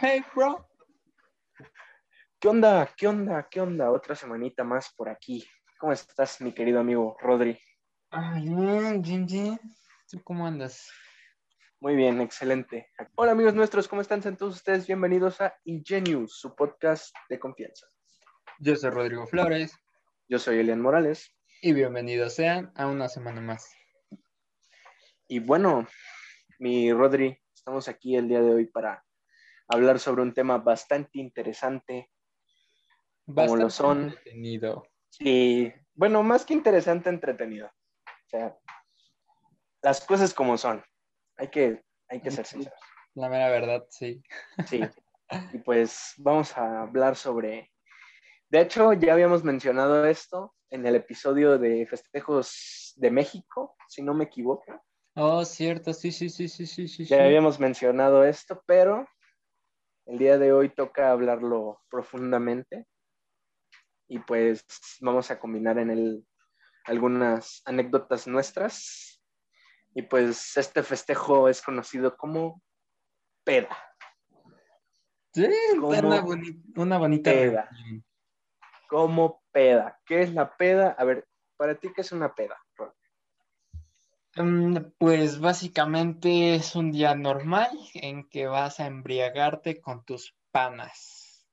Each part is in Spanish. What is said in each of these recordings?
Hey, bro. ¿Qué onda? ¿Qué onda? ¿Qué onda? Otra semanita más por aquí. ¿Cómo estás, mi querido amigo Rodri? Ah, bien, bien. ¿Tú cómo andas? Muy bien, excelente. Hola, amigos nuestros, ¿cómo están todos ustedes? Bienvenidos a Ingenious, su podcast de confianza. Yo soy Rodrigo Flores Yo soy Elian Morales. y bienvenidos sean a una semana más. Y bueno, mi Rodri, estamos aquí el día de hoy para hablar sobre un tema bastante interesante. Como lo Bastante son. entretenido. Y bueno, más que interesante, entretenido. O sea, las cosas como son. Hay que, hay que ser sinceros. La mera verdad, sí. Sí. Y pues vamos a hablar sobre. De hecho, ya habíamos mencionado esto en el episodio de festejos de México, si no me equivoco. Oh, cierto, sí, sí, sí, sí, sí, sí. Ya sí. habíamos mencionado esto, pero el día de hoy toca hablarlo profundamente. Y pues vamos a combinar en él algunas anécdotas nuestras. Y pues este festejo es conocido como peda. Sí, ¿Cómo? una, boni- una bonita Peda. Como peda. ¿Qué es la peda? A ver, para ti, ¿qué es una peda? Mm, Pues básicamente es un día normal en que vas a embriagarte con tus panas.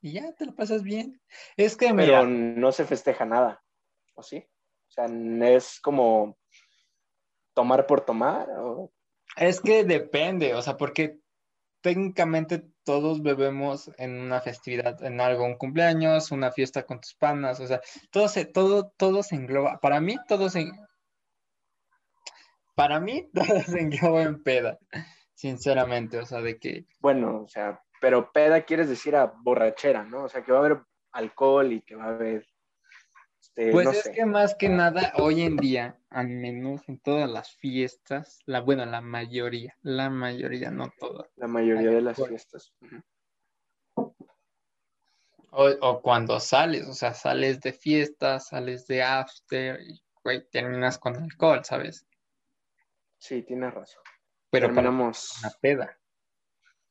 Y ya te lo pasas bien. Es que, mira, Pero no se festeja nada, ¿o sí? O sea, es como tomar por tomar. ¿o? es que depende, o sea, porque técnicamente todos bebemos en una festividad, en algo, un cumpleaños, una fiesta con tus panas, o sea, todo se, todo, todo se engloba. Para mí, todo se, para mí, engloba en peda, sinceramente, o sea, de que Bueno, o sea, pero peda quieres decir a borrachera, ¿no? O sea, que va a haber alcohol y que va a haber, este, Pues no es sé. que más que nada, hoy en día, al menos en todas las fiestas, la, bueno, la mayoría, la mayoría, no todas, La mayoría de las fiestas. O, o cuando sales, o sea, sales de fiesta, sales de after, y, güey, terminas con alcohol, ¿sabes? Sí, tienes razón. Pero para Terminamos. una peda.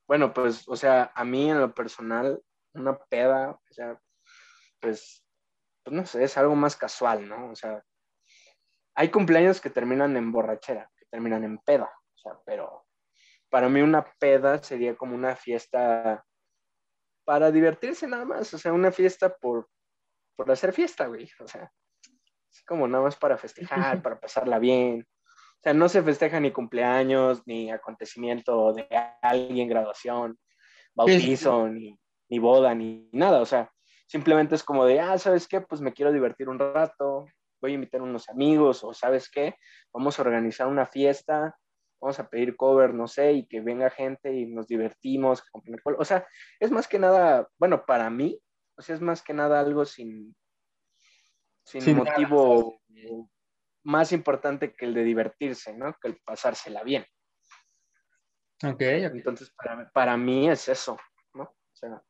Bueno, pues, o sea, a mí en lo personal, una peda, o sea, pues, pues no sé, es algo más casual, ¿no? O sea, hay cumpleaños que terminan en borrachera, que terminan en peda, o sea, pero para mí una peda sería como una fiesta para divertirse nada más, o sea, una fiesta por, por hacer fiesta, güey, o sea, es como nada más para festejar, para pasarla bien. O sea, no se festeja ni cumpleaños, ni acontecimiento de alguien, graduación, bautizo, ni, ni boda, ni nada. O sea, simplemente es como de, ah, ¿sabes qué? Pues me quiero divertir un rato, voy a invitar a unos amigos, o ¿sabes qué? Vamos a organizar una fiesta, vamos a pedir cover, no sé, y que venga gente y nos divertimos. O sea, es más que nada, bueno, para mí, o sea, es más que nada algo sin, sin, Sin nada, motivo más importante que el de divertirse, ¿no? Que el pasársela bien. Ok, ok. Entonces, para, para mí es eso, ¿no? O sea,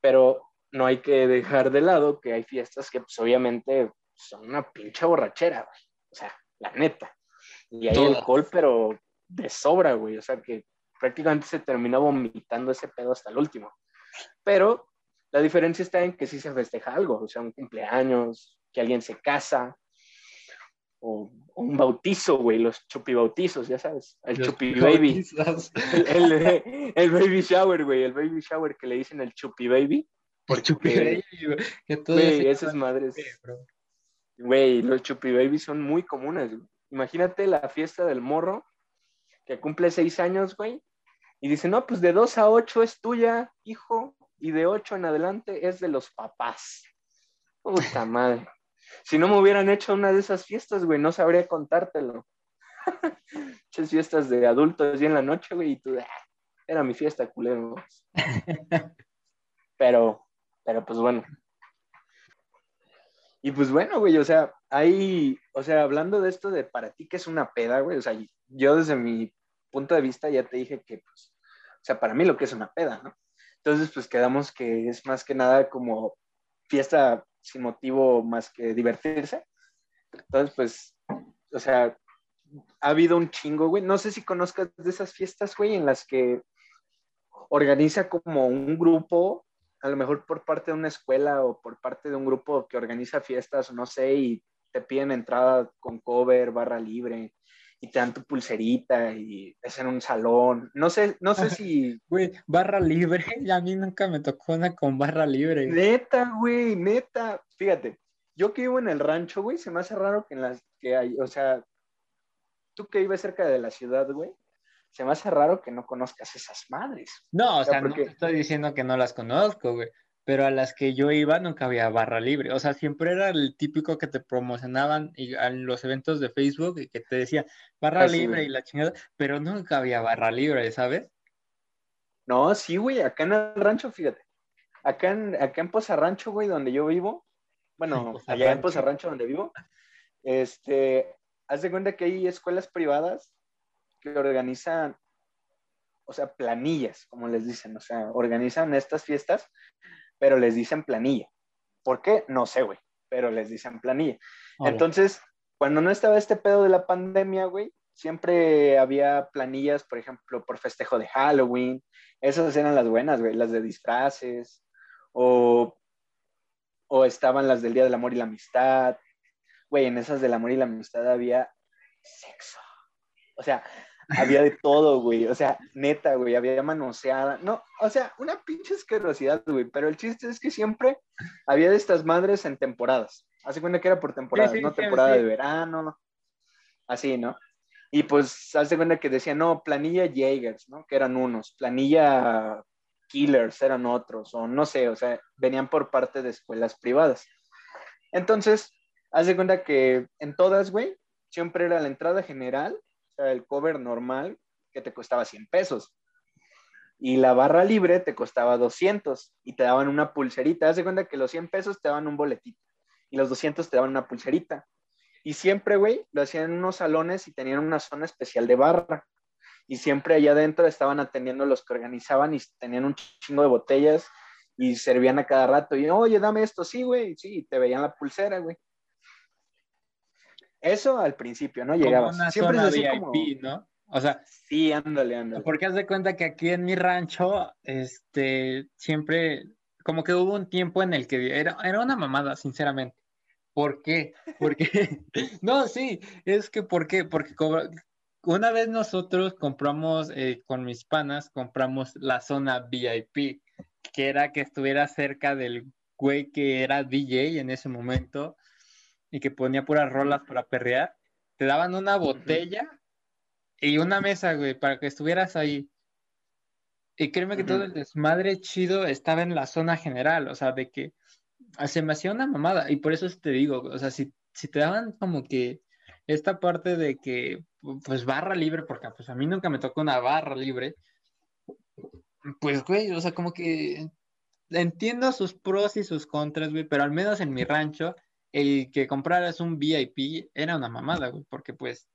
pero no hay que dejar de lado que hay fiestas que, pues, obviamente son una pinche borrachera, güey. O sea, la neta. Y hay Todas. alcohol, pero de sobra, güey. O sea, que prácticamente se termina vomitando ese pedo hasta el último. Pero la diferencia está en que sí se festeja algo, o sea, un cumpleaños, que alguien se casa, o, o un bautizo, güey, los chupibautizos, ya sabes, el Los chupi baby. El, el- el baby shower, güey, el baby shower que le dicen el chupi baby. Por chupi Porque, baby, güey, que güey, esas madres, chupi, güey, los chupi baby son muy comunes. güey. Imagínate la fiesta del morro que cumple seis años, güey, y dice, no, pues de dos a ocho es tuya, hijo, y de ocho en adelante es de los papás. Puta madre. Si no me hubieran hecho una de esas fiestas, güey, no sabría contártelo. Muchas fiestas de adultos y en la noche, güey, y tú, "Ah, era mi fiesta, culero. Pero, pero pues bueno. Y pues bueno, güey, o sea, hay, o sea, hablando de esto de para ti que es una peda, güey, o sea, yo desde mi punto de vista ya te dije que, pues, o sea, para mí lo que es una peda, ¿no? Entonces, pues quedamos que es más que nada como fiesta sin motivo más que divertirse. Entonces, pues, o sea, ha habido un chingo, güey. No sé si conozcas de esas fiestas, güey, en las que organiza como un grupo, a lo mejor por parte de una escuela o por parte de un grupo que organiza fiestas, no sé, y te piden entrada con cover, barra libre, y te dan tu pulserita y es en un salón. No sé, no sé si. Güey, barra libre, y a mí nunca me tocó una con barra libre. Neta, güey, neta. Fíjate, yo que vivo en el rancho, güey, se me hace raro que en las que hay, o sea, tú que vives cerca de la ciudad, güey, se me hace raro que no conozcas esas madres. No, o sea, no estoy diciendo que no las conozco, güey, pero a las que yo iba nunca había barra libre. O sea, siempre era el típico que te promocionaban en los eventos de Facebook y que te decía barra ah, libre y la chingada, pero nunca había barra libre, ¿sabes? No, sí, güey, acá en el rancho, fíjate. Acá en, acá en Poza Rancho, güey, donde yo vivo, bueno, allá en Poza Rancho donde vivo, este, haz de cuenta que hay escuelas privadas que organizan, o sea, planillas, como les dicen, o sea, organizan estas fiestas, pero les dicen planilla. ¿Por qué? No sé, güey, pero les dicen planilla. Entonces, cuando no estaba este pedo de la pandemia, güey, siempre había planillas, por ejemplo, por festejo de Halloween. Esas eran las buenas, güey, las de disfraces. O, o estaban las del Día del Amor y la Amistad. Güey, en esas del amor y la amistad había sexo. O sea, había de todo, güey. O sea, neta, güey, había manoseada. No, o sea, una pinche asquerosidad, güey. Pero el chiste es que siempre había de estas madres en temporadas. Hace cuenta que era por temporadas, ¿no? Temporada de verano, así, ¿no? Y pues hace cuenta que decía, no, planilla Jaegers, ¿no? Que eran unos, planilla Killers eran otros, o no sé, o sea, venían por parte de escuelas privadas. Entonces, haz de cuenta que en todas, güey, siempre era la entrada general el cover normal que te costaba 100 pesos. Y la barra libre te costaba 200 y te daban una pulserita. Haz de cuenta que los 100 pesos te daban un boletito y los 200 te daban una pulserita. Y siempre, güey, lo hacían en unos salones y tenían una zona especial de barra. Y siempre allá adentro estaban atendiendo los que organizaban y tenían un chingo de botellas y servían a cada rato. Y, oye, dame esto, sí, güey, sí, te veían la pulsera, güey. Eso al principio, ¿no? Llegabas. Siempre es así VIP, ¿no? O sea, sí, ándale, ándale. Porque haz de cuenta que aquí en mi rancho, este, siempre, como que hubo un tiempo en el que era, era una mamada, sinceramente. ¿Por qué? Porque, no, sí, es que ¿por qué? Porque una vez nosotros compramos eh, con mis panas, compramos la zona VIP, que era que estuviera cerca del güey que era DJ en ese momento y que ponía puras rolas para perrear, te daban una botella y una mesa, güey, para que estuvieras ahí. Y créeme que todo el desmadre chido estaba en la zona general, o sea, de que se me hacía una mamada. Y por eso te digo, o sea, si, si te daban como que esta parte de que, pues barra libre, porque pues a mí nunca me tocó una barra libre, pues, güey, o sea, como que entiendo sus pros y sus contras, güey, pero al menos en mi rancho el que compraras un VIP era una mamada, güey, porque pues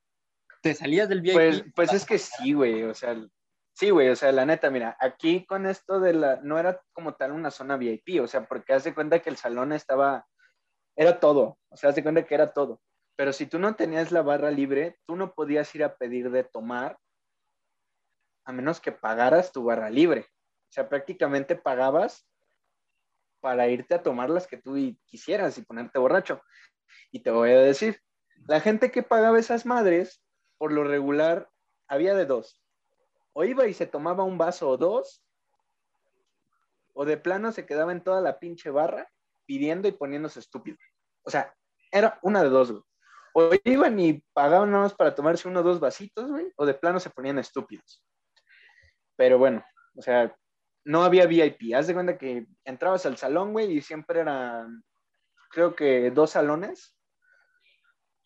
te salías del VIP. Pues, pues es que sí, güey, o sea, sí, güey, o sea, la neta, mira, aquí con esto de la, no era como tal una zona VIP, o sea, porque hace cuenta que el salón estaba, era todo, o sea, hace cuenta que era todo. Pero si tú no tenías la barra libre, tú no podías ir a pedir de tomar a menos que pagaras tu barra libre. O sea, prácticamente pagabas para irte a tomar las que tú quisieras y ponerte borracho. Y te voy a decir, la gente que pagaba esas madres, por lo regular, había de dos. O iba y se tomaba un vaso o dos, o de plano se quedaba en toda la pinche barra pidiendo y poniéndose estúpido. O sea, era una de dos. O iban y pagaban nada más para tomarse uno o dos vasitos, o de plano se ponían estúpidos. Pero bueno, o sea, no había VIP. Haz de cuenta que entrabas al salón, güey, y siempre eran, creo que dos salones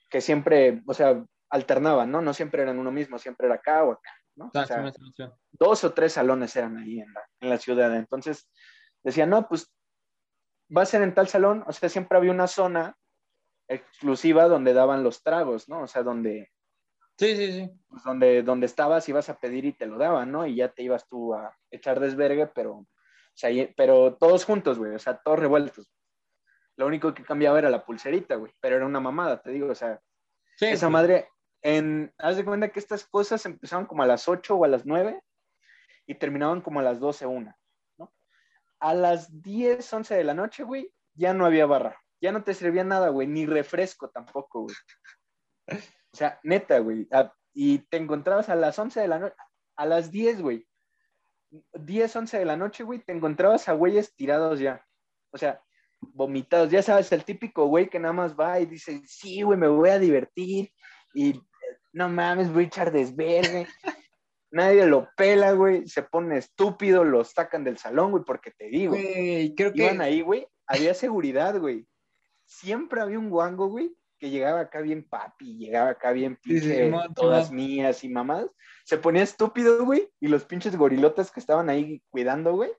que siempre, o sea, alternaban, ¿no? No siempre eran uno mismo, siempre era acá o acá, ¿no? O sea, dos o tres salones eran ahí en la, en la ciudad. Entonces, decían, no, pues va a ser en tal salón, o sea, siempre había una zona exclusiva donde daban los tragos, ¿no? O sea, donde Sí, sí, sí. Pues donde, donde estabas ibas a pedir y te lo daban, ¿no? Y ya te ibas tú a echar desvergue, pero, o sea, pero todos juntos, güey, o sea, todos revueltos. Lo único que cambiaba era la pulserita, güey, pero era una mamada, te digo, o sea, esa madre, en, haz de cuenta que estas cosas empezaban como a las 8 o a las 9 y terminaban como a las 12, una, ¿no? A las 10, 11 de la noche, güey, ya no había barra. Ya no te servía nada, güey, ni refresco tampoco, güey. O sea, neta, güey. Y te encontrabas a las 11 de la noche, a las 10, güey. 10, 11 de la noche, güey, te encontrabas a güeyes tirados ya. O sea, vomitados. Ya sabes, el típico güey que nada más va y dice, sí, güey, me voy a divertir. Y no mames, echar desverde. Nadie lo pela, güey. Se pone estúpido, lo sacan del salón, güey, porque te digo. Güey, creo que. Iban ahí, güey. Había seguridad, güey. Siempre había un guango, güey, que llegaba acá bien papi, llegaba acá bien pinche, todas mías y mamás. Se ponía estúpido, güey, y los pinches gorilotas que estaban ahí cuidando, güey,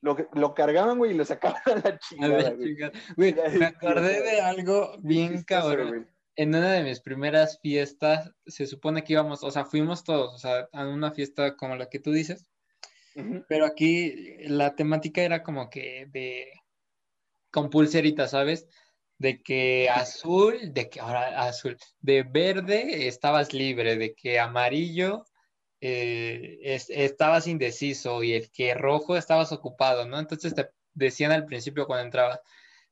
lo, lo cargaban, güey, y lo sacaban a la chingada, güey. Güey, me acordé de algo bien cabrón. En una de mis primeras fiestas, se supone que íbamos, o sea, fuimos todos, o sea, a una fiesta como la que tú dices, pero aquí la temática era como que de con pulseritas, ¿sabes? De que azul, de que ahora azul, de verde estabas libre, de que amarillo eh, estabas indeciso y el que rojo estabas ocupado, ¿no? Entonces te decían al principio cuando entraba,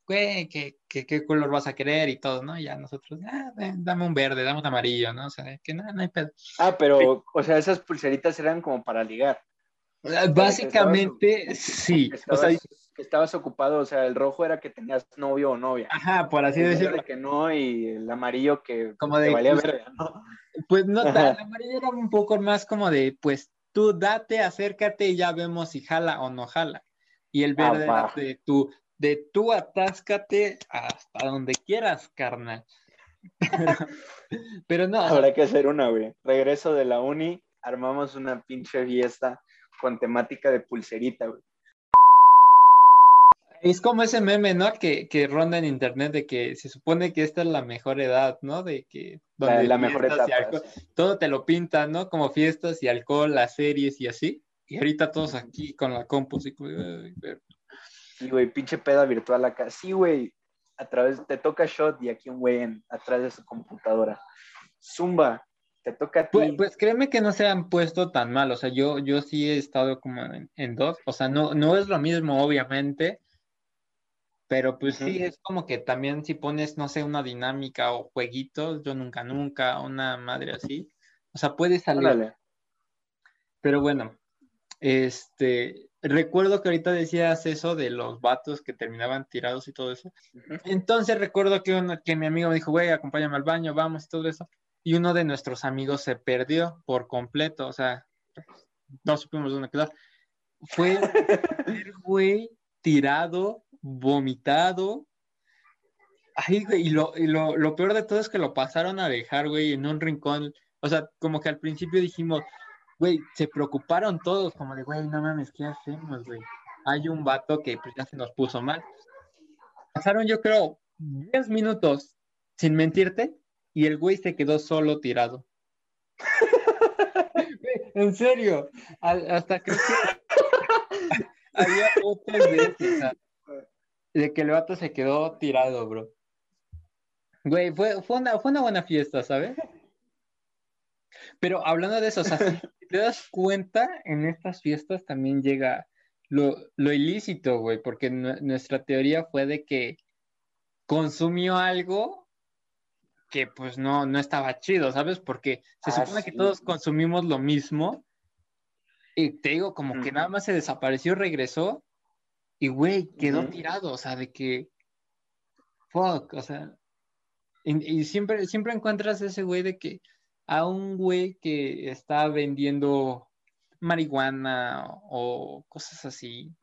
güey, ¿qué, qué, color vas a querer y todo, ¿no? Y ya nosotros, ah, dame un verde, dame un amarillo, ¿no? O sea, que nada, no hay pedo. Ah, pero, o sea, esas pulseritas eran como para ligar. Básicamente, sí. o sea, que estabas ocupado, o sea, el rojo era que tenías novio o novia. Ajá, por así decirlo. que no, y el amarillo que, como de, valía pues, ¿no? Pues no, el amarillo era un poco más como de, pues tú date, acércate y ya vemos si jala o no jala. Y el verde era de tú, de tú atáscate hasta donde quieras, carnal. Pero, no. Habrá que hacer una, güey. Regreso de la uni, armamos una pinche fiesta con temática de pulserita, güey. Es como ese meme, ¿no? Que, que, ronda en internet de que se supone que esta es la mejor edad, ¿no? De que donde la, mejor etapa, todo te lo pintan, ¿no? Como fiestas y alcohol, las series y así. Y ahorita todos aquí con la compu, Sí, güey, pinche peda virtual acá. Sí, güey, a través, te toca shot y aquí un güey atrás de su computadora. Zumba, te toca a ti. Pues, pues, créeme que no se han puesto tan mal, o sea, yo, yo sí he estado como en, en dos, o sea, no, no es lo mismo, obviamente, pero pues sí, es como que también si pones, no sé, una dinámica o jueguitos, yo nunca, nunca, una madre así, o sea, puede salir. Pero bueno, este, recuerdo que ahorita decías eso de los vatos que terminaban tirados y todo eso. Entonces recuerdo que, que mi amigo me dijo, güey, acompáñame al baño, vamos y todo eso. Y uno de nuestros amigos se perdió por completo, o sea, no supimos dónde quedar. Fue el güey tirado vomitado. Ay, güey, y, lo, y lo, lo, peor de todo es que lo pasaron a dejar, güey, en un rincón. O sea, como que al principio dijimos, güey, se preocuparon todos, como de, güey, no mames, ¿qué hacemos, güey? Hay un vato que pues ya se nos puso mal. Pasaron, yo creo, 10 minutos, sin mentirte, y el güey se quedó solo tirado. en serio, hasta creo que había otras veces, de que el vato se quedó tirado, bro. Güey, fue, fue, una, fue una buena fiesta, ¿sabes? Pero hablando de eso, o sea, si te das cuenta, en estas fiestas también llega lo, ilícito, güey, porque nuestra teoría fue de que consumió algo que pues no, no estaba chido, ¿sabes? Porque se ah, supone que todos consumimos lo mismo y te digo, como que nada más se desapareció, regresó y, güey, quedó tirado, o sea, de que, fuck, o sea, y, siempre, siempre encuentras ese güey de que a un güey que está vendiendo marihuana o cosas así.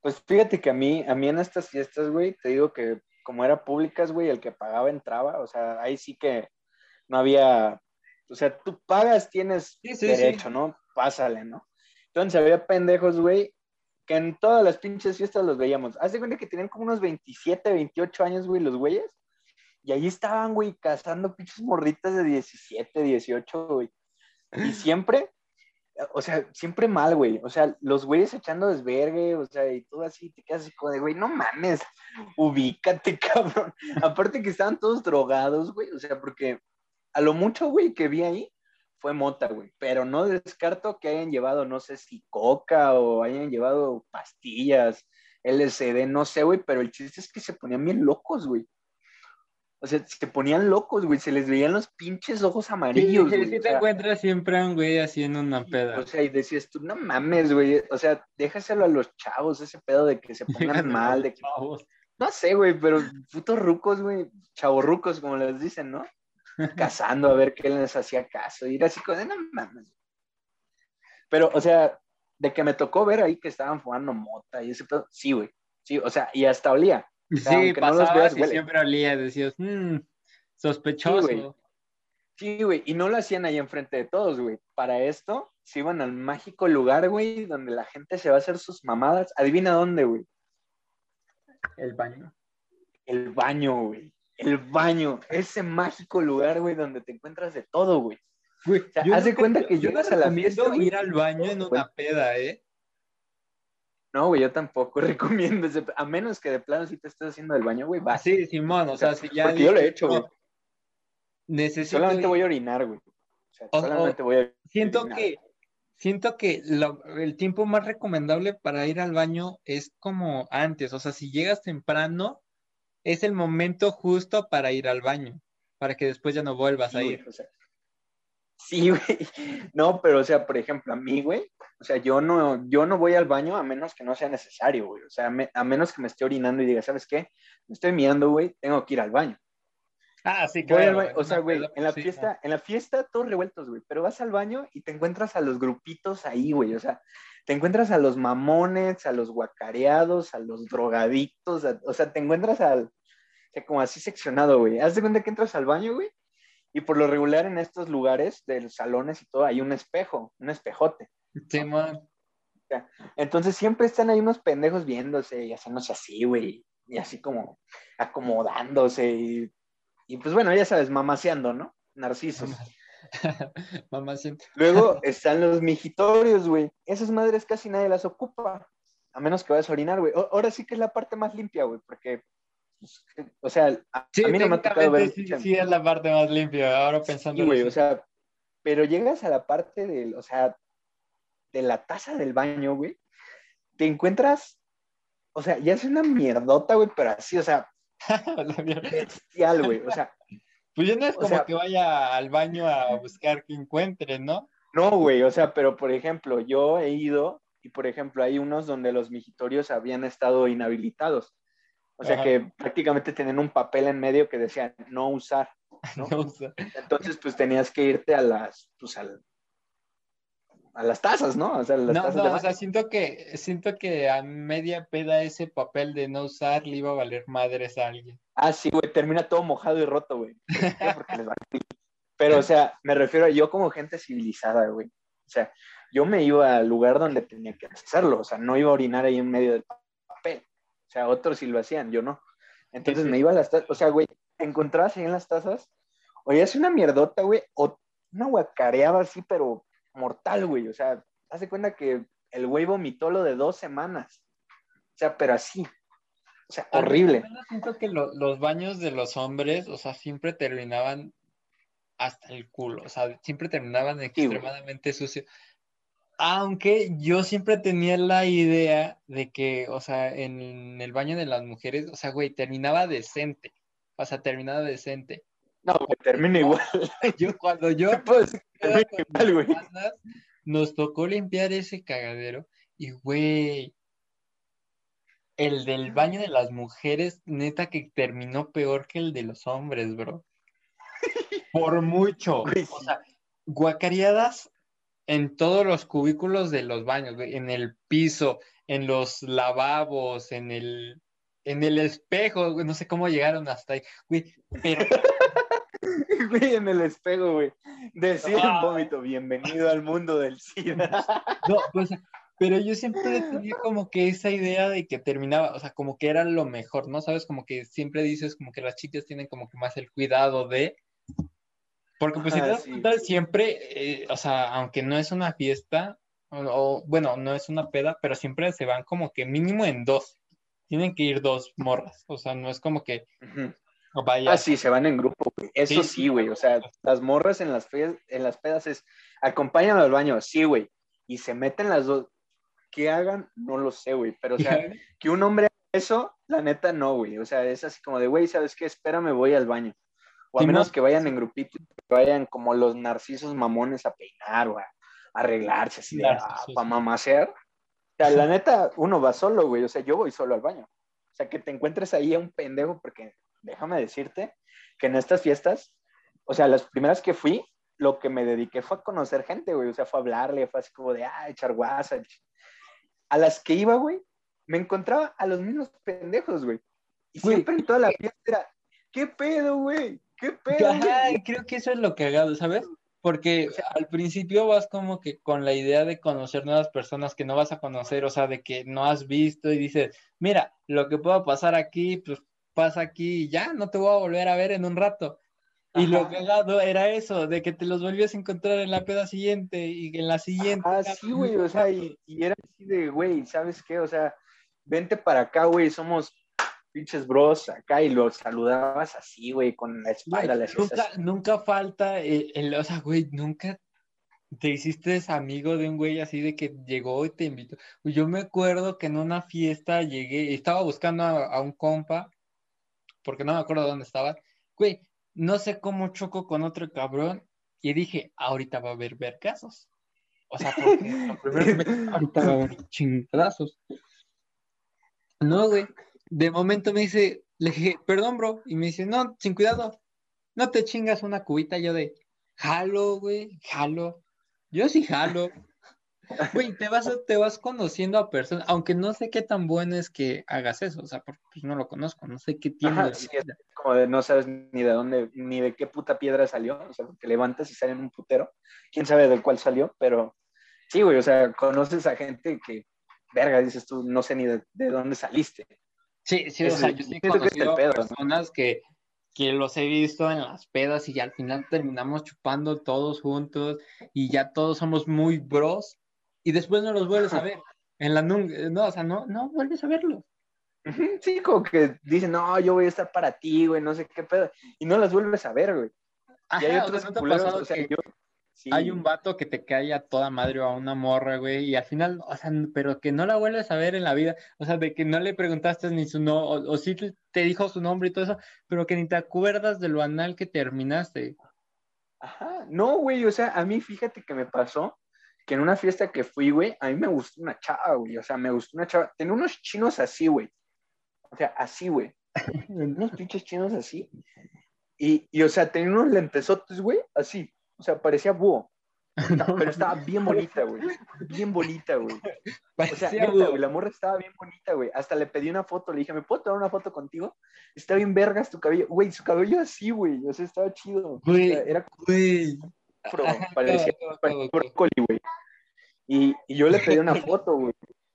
Pues fíjate que a mí, a mí en estas fiestas, güey, te digo que como era públicas, güey, el que pagaba entraba, o sea, ahí sí que no había, o sea, tú pagas, tienes derecho, ¿no? Pásale, ¿no? Entonces había pendejos, güey, que en todas las pinches fiestas los veíamos. Hace cuenta que tenían como unos 27, 28 años, güey, los güeyes. Y ahí estaban, güey, cazando pinches morritas de 17, 18, güey. Y siempre, o sea, siempre mal, güey. O sea, los güeyes echando desvergue, o sea, y todo así, te quedas así como de, güey, no mames, ubícate, cabrón. Aparte que estaban todos drogados, güey, o sea, porque a lo mucho, güey, que vi ahí fue mota, güey. Pero no descarto que hayan llevado, no sé si coca o hayan llevado pastillas, LCD, no sé, güey, pero el chiste es que se ponían bien locos, güey. O sea, se ponían locos, güey, se les veían los pinches ojos amarillos. Sí, güey, o te sea, encuentras siempre a un güey haciendo una peda. O sea, y decías tú, no mames, güey. O sea, déjaselo a los chavos, ese pedo de que se pongan mal, de que Chavos. no sé, güey, pero putos rucos, güey, chavorrucos, como les dicen, ¿no? Cazando a ver qué les hacía caso. Y era así como de, no mames. Pero, o sea, de que me tocó ver ahí que estaban fumando mota y ese pedo, sí, güey. Sí, o sea, y hasta olía. sea, Sí, no pasabas veas, y siempre olía, decías, mmm, sospechoso. Sí, güey. Sí, güey, y no lo hacían ahí enfrente de todos, güey. Para esto, se iban al mágico lugar, güey, donde la gente se va a hacer sus mamadas. Adivina dónde, güey. El baño. El baño, güey. El baño. Ese mágico lugar, güey, donde te encuentras de todo, güey. Güey, sea, yo haz de nunca- cuenta que yo no a la fiesta, güey, ir al baño en una peda, ¿eh? No, güey, yo tampoco recomiendo ese. A menos que de plano si te estés haciendo el baño, güey, vas. Sí, Simón, o sea, si ya... Porque yo lo he hecho, güey. "No, Necesito Solamente ir". voy a orinar, güey. O sea, O- o- solamente voy a Siento orinar. que, siento que lo- el tiempo más recomendable para ir al baño es como antes, o sea, si llegas temprano, es el momento justo para ir al baño, para que después ya no vuelvas a Sí, ir. güey, o sea, sí, güey. No, pero, o sea, por ejemplo, a mí, güey, o sea, yo no, yo no voy al baño a menos que no sea necesario, güey. O sea, me- a menos que me esté orinando y diga, ¿sabes qué? Me estoy miando, güey, tengo que ir al baño. Ah, sí, claro. baño, en o sea, güey, en la sí, fiesta, en la fiesta todos revueltos, güey, pero vas al baño y te encuentras a los grupitos ahí, güey, o sea, te encuentras a los mamones, a los guacareados, a los drogadictos, a- o sea, te encuentras al, o sea, como así seccionado, güey. Haz de cuenta que entras al baño, güey, y por lo regular en estos lugares de los salones y todo hay un espejo, un espejote. Simón. Entonces siempre están ahí unos pendejos viéndose y haciéndose así, güey, y así como acomodándose y, y pues bueno, ya sabes, mamaseando, ¿no? Narcisos. Luego están los mijitorios, güey. Esas madres casi nadie las ocupa, a menos que vayas a orinar, güey. Ahora sí que es la parte más limpia, güey, porque, pues, o sea, a, Sí, a mí no me ha tocado ver. sí, sí es la parte más limpia, ahora pensando. Sí, güey, o sea, pero llegas a la parte del, o sea, de la taza del baño, güey, te encuentras, o sea, ya es una mierdota, güey, pero así, o sea, bestial, güey, o sea, Pues ya no es o como sea- que vaya al baño a buscar que encuentre, ¿no? no, güey, o sea, pero por ejemplo, yo he ido y por ejemplo hay unos donde los mijitorios habían estado inhabilitados, o sea Ajá. que prácticamente tenían un papel en medio que decía no usar, ¿no? Sea, Entonces, pues tenías que irte a las, pues al, a las tazas, ¿no? O sea, las no, tazas no, de o sea, siento que, siento que a media peda ese papel de no usar le iba a valer madres a alguien. Ah, sí, güey, termina todo mojado y roto, güey. Pero, o sea, me refiero a yo como gente civilizada, güey. O sea, yo me iba al lugar donde tenía que hacerlo. O sea, no iba a orinar ahí en medio del papel. O sea, otros sí lo hacían, yo no. Entonces Sí, sí. me iba a las tazas. O sea, güey, te encontrabas ahí en las tazas. Es una mierdota, güey. O una guacareaba así, pero mortal, güey. O sea, hace cuenta que el güey vomitó lo de dos semanas. O sea, pero así. O sea, horrible. menos siento que lo- los baños de los hombres, o sea, siempre terminaban hasta el culo, o sea, siempre terminaban extremadamente sucios. Aunque yo siempre tenía la idea de que, o sea, en el baño de las mujeres, o sea, güey, terminaba decente. O sea, terminaba decente. No, güey, termina igual. Yo, cuando yo con igual, güey. nos tocó limpiar ese cagadero y, güey, el del baño de las mujeres, neta que terminó peor que el de los hombres, bro. Por mucho. Güey, O sea, guacareadas en todos los cubículos de los baños, güey, en el piso, en los lavabos, en el, en el espejo, güey, no sé cómo llegaron hasta ahí, güey, pero Güey, en el espejo, güey. Decía Ah. en vómito, bienvenido al mundo del SIDA. No, pues, pero yo siempre tenía como que esa idea de que terminaba, o sea, como que era lo mejor, ¿no? Sabes, como que siempre dices como que las chicas tienen como que más el cuidado de... Porque pues si te Ajá, das cuenta, siempre, eh, o sea, aunque no es una fiesta, o, o, bueno, no es una peda, pero siempre se van como que mínimo en dos. Tienen que ir dos morras, o sea, no es como que, Ujú. Vaya. Ah, sí, se van en grupo, güey. Eso Sí, sí, güey. O sea, las morras en las, fe- en las pedas es, acompáñalo al baño, sí, güey. Y se meten las dos. ¿Qué hagan? No lo sé, güey. Pero, o sea, que un hombre haga eso, la neta no, güey. O sea, es así como de, güey, ¿sabes qué? Espérame, voy al baño. O a menos que vayan en grupitos, que vayan como los narcisos mamones a peinar o a, a arreglarse así de, ah, Narcisos. pa' mamasear. O sea, la neta, uno va solo, güey. O sea, yo voy solo al baño. O sea, que te encuentres ahí a un pendejo, porque déjame decirte que en estas fiestas, o sea, las primeras que fui, lo que me dediqué fue a conocer gente, güey. O sea, fue a hablarle, fue así como de, ah, echar guasa. A las que iba, güey, me encontraba a los mismos pendejos, güey. Y Güey. siempre en toda la fiesta era, ¿qué pedo, güey? ¿Qué pedo? Ajá, güey?" creo que eso es lo cagado, ¿sabes? Porque al principio vas como que con la idea de conocer nuevas personas que no vas a conocer, o sea, de que no has visto y dices, mira, lo que pueda pasar aquí, pues pasa aquí y ya, no te voy a volver a ver en un rato. Y lo Ajá. cagado era eso, de que te los volvías a encontrar en la peda siguiente y en la siguiente. Ah, sí, güey, o sea, y, y era así de, güey, ¿sabes qué? O sea, vente para acá, güey, somos pinches bros acá y los saludabas así, güey, con la espalda, le hacías nunca, nunca falta el, el- o sea, güey, nunca te hiciste amigo de un güey así de que llegó y te invitó. Yo me acuerdo que en una fiesta llegué, estaba buscando a, a un compa, porque no me acuerdo dónde estaba. Güey, no sé cómo choco con otro cabrón y dije, ahorita va a haber vergazos. O sea, porque lo primero que me- ahorita va a haber chingadazos. No, güey. De momento me dice, le dije, perdón, bro. Y me dice, no, sin cuidado. No te chingas una cubita. Yo de, jalo, güey, jalo. Yo sí jalo. Güey, te vas, te vas conociendo a personas, aunque no sé qué tan bueno es que hagas eso, o sea, porque pues, no lo conozco, no sé qué tiene. Ajá, sí. Como de no sabes ni de dónde, ni de qué puta piedra salió, o sea, porque levantas y sale en un putero, quién sabe del cuál salió, pero sí, güey, o sea, conoces a gente que, verga, dices tú, no sé ni de, de dónde saliste. Sí, sí, o sea, yo sí he pienso que conocido pedo, ¿no? personas que, que los he visto en las pedas y al final terminamos chupando todos juntos y ya todos somos muy bros y después no los vuelves a ver. En la nun- no, o sea, no, no vuelves a verlos. Sí, como que dicen, no, yo voy a estar para ti, güey, no sé qué pedo, y no las vuelves a ver, güey. Y hay Ajá, o otros sea, ¿no te ha culeros, pasado o sea, que yo, sí, hay un vato que te cae a toda madre o a una morra, güey, y al final, o sea, pero que no la vuelves a ver en la vida, o sea, de que no le preguntaste ni su no, o, o sí te te dijo su nombre y todo eso, pero que ni te acuerdas de lo anal que terminaste. Ajá, no, güey, o sea, a mí fíjate que me pasó que en una fiesta que fui, güey, a mí me gustó una chava, güey, o sea, me gustó una chava, tenía unos chinos así, güey, o sea, así, güey, unos pinches chinos así, y, y, o sea, tenía unos lentesotes, güey, así, o sea, parecía búho, pero estaba bien bonita, güey, bien bonita, güey, o sea, neta, güey, la morra estaba bien bonita, güey, hasta le pedí una foto, le dije, ¿me puedo tomar una foto contigo? Está bien vergas tu cabello, güey, su cabello así, güey, o sea, estaba chido, Güey, O sea, era güey. Afro, parecía brócoli, güey. Y, y yo le pedí una foto, güey.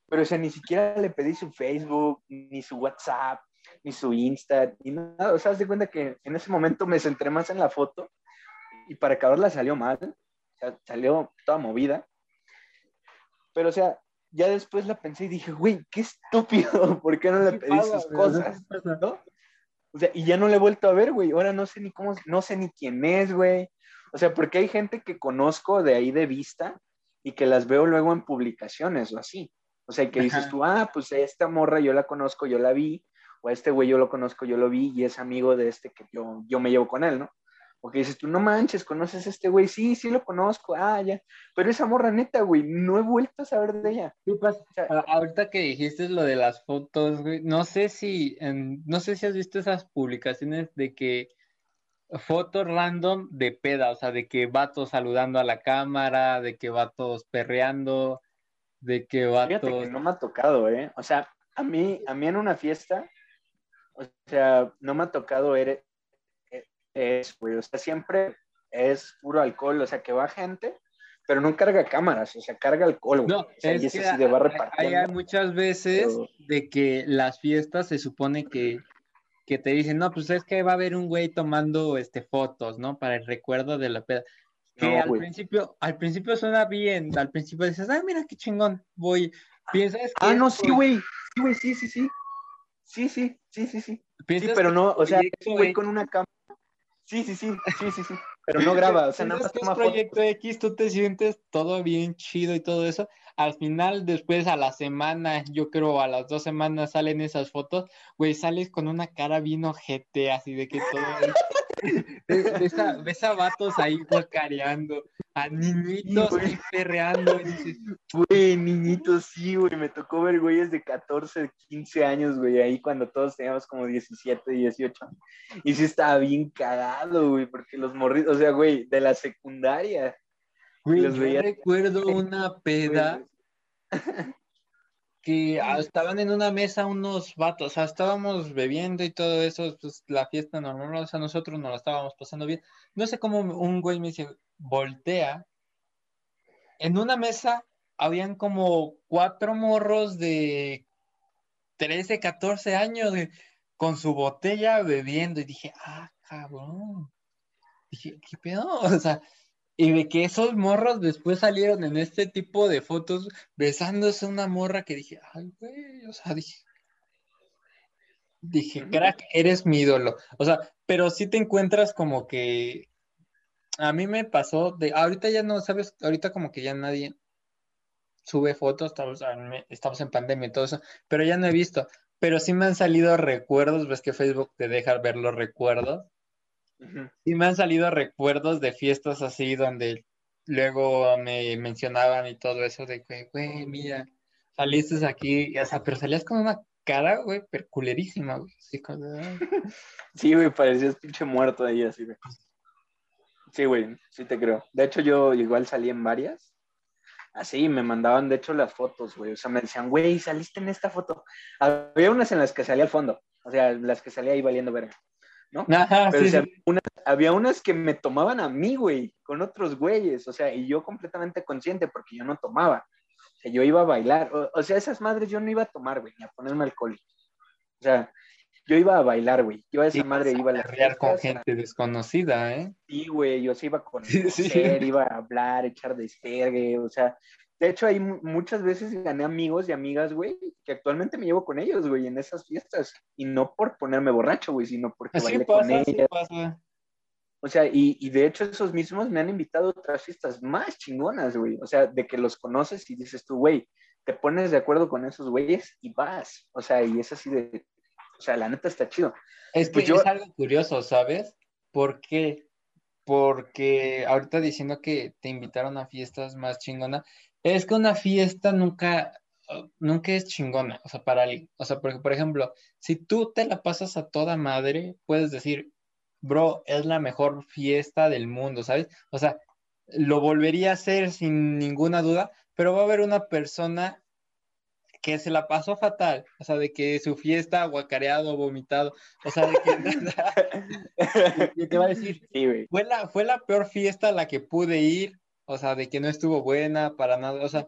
Pero, o sea, ni siquiera le pedí su Facebook, ni su WhatsApp, ni su Insta, ni nada. O sea, haz de cuenta que en ese momento me centré más en la foto y para acabarla salió mal. O sea, salió toda movida. Pero, o sea, ya después la pensé y dije, güey, qué estúpido, ¿por qué no le ¿Qué pedí pasa, sus cosas? O sea, y ya no le he vuelto a ver, güey. Ahora no sé ni cómo, no sé ni quién es, güey. O sea, porque hay gente que conozco de ahí de vista y que las veo luego en publicaciones o así. O sea, que dices Ajá. tú, ah, pues esta morra yo la conozco, yo la vi, o a este güey yo lo conozco, yo lo vi, y es amigo de este que yo, yo me llevo con él, ¿no? O que dices tú, no manches, ¿conoces a este güey? Sí, sí lo conozco, ah, ya. Pero esa morra neta, güey, no he vuelto a saber de ella. ¿Qué pasa? O sea, A- Ahorita que dijiste lo de las fotos, güey, no sé si, en- no sé si has visto esas publicaciones de que fotos random de peda, o sea, de que vatos saludando a la cámara, de que vatos perreando, de que Fíjate que vatos... no me ha tocado, ¿eh? O sea, a mí, a mí en una fiesta, o sea, no me ha tocado eh, eso, güey. O sea, siempre es puro alcohol, o sea, que va gente, pero no carga cámaras, o sea, carga alcohol, güey. No, o sea, y es que así de va hay- hay, muchas veces pero- de que las fiestas se supone que, que te dicen, no, pues es que va a haber un güey tomando este, fotos, ¿no? Para el recuerdo de la peda. Que No, al güey. principio, al principio suena bien, al principio dices, ay, mira qué chingón, voy. Piensas que Ah, no, sí, güey. Sí, güey, sí, sí, sí. Sí, sí, sí, sí, sí. Sí, pero no, o sea, güey con una cámara. Sí, sí, sí, sí, sí, sí. Pero no graba, o sea, nada más toma Proyecto X, tú te sientes todo bien chido y todo eso. Al final, después a la semana, yo creo a las dos semanas salen esas fotos, güey, sales con una cara bien ojete, así de que todo. ves, a, vatos ahí guacareando, a niñitos ahí perreando. Y dices, güey, niñitos, sí, güey. Me tocó ver güeyes de 14, 15 años, güey, ahí cuando todos teníamos como 17, 18. Y sí estaba bien cagado, güey, porque los morritos, o sea, güey, de la secundaria. Güey, los yo recuerdo una peda que estaban en una mesa unos vatos, o sea, estábamos bebiendo y todo eso, pues la fiesta normal, o sea, nosotros nos la estábamos pasando bien. No sé cómo un güey me dice, voltea. En una mesa habían como cuatro morros de 13, 14 años con su botella bebiendo y dije, ah, cabrón. Dije, ¿qué pedo? O sea, y de que esos morros después salieron en este tipo de fotos besándose una morra que dije, ay, güey, o sea, dije, dije, crack, eres mi ídolo. O sea, pero sí te encuentras como que a mí me pasó de, ahorita ya no, sabes, ahorita como que ya nadie sube fotos, estamos, estamos en pandemia y todo eso, pero ya no he visto, pero sí me han salido recuerdos, ves que Facebook te deja ver los recuerdos y me han salido recuerdos de fiestas así donde luego me mencionaban y todo eso de que, güey, mira, saliste aquí, o sea, pero salías con una cara, güey, perculerísima, güey. Sí, güey, parecías pinche muerto ahí, así, güey. Sí, güey, sí te creo. De hecho, yo igual salí en varias. Así, me mandaban, de hecho, las fotos, güey. O sea, me decían, güey, saliste en esta foto. Había unas en las que salía al fondo. O sea, las que salía ahí valiendo verga. ¿No? Pero había unas que me tomaban a mí, güey, con otros güeyes, o sea, y yo completamente consciente porque yo no tomaba. O sea, yo iba a bailar, o, sea, esas madres yo no iba a tomar, güey, ni a ponerme alcohol. O sea, yo iba a bailar, güey. Yo a esa madre iba a la con gente desconocida, ¿eh? Sí, güey, yo se iba a conocer, iba a hablar, echar despergue, o sea, de hecho, hay muchas veces gané amigos y amigas, güey, que actualmente me llevo con ellos, güey, en esas fiestas. Y no por ponerme borracho, güey, sino porque bailé con ellos. O sea, y, y, de hecho esos mismos me han invitado a otras fiestas más chingonas, güey. O sea, de que los conoces y dices tú, güey, te pones de acuerdo con esos güeyes y vas. O sea, y es así de, o sea, la neta está chido. Es pues que es algo curioso, ¿sabes? ¿Por qué? Porque ahorita diciendo que te invitaron a fiestas más chingonas, es que una fiesta nunca, nunca es chingona, o sea, para alguien. O sea, porque, por ejemplo, si tú te la pasas a toda madre, puedes decir, bro, es la mejor fiesta del mundo, ¿sabes? O sea, lo volvería a hacer sin ninguna duda, pero va a haber una persona que se la pasó fatal, o sea, de que su fiesta guacareado, vomitado, o sea, de que va a decir, fue, la, fue la peor fiesta a la que pude ir, o sea, de que no estuvo buena para nada, o sea,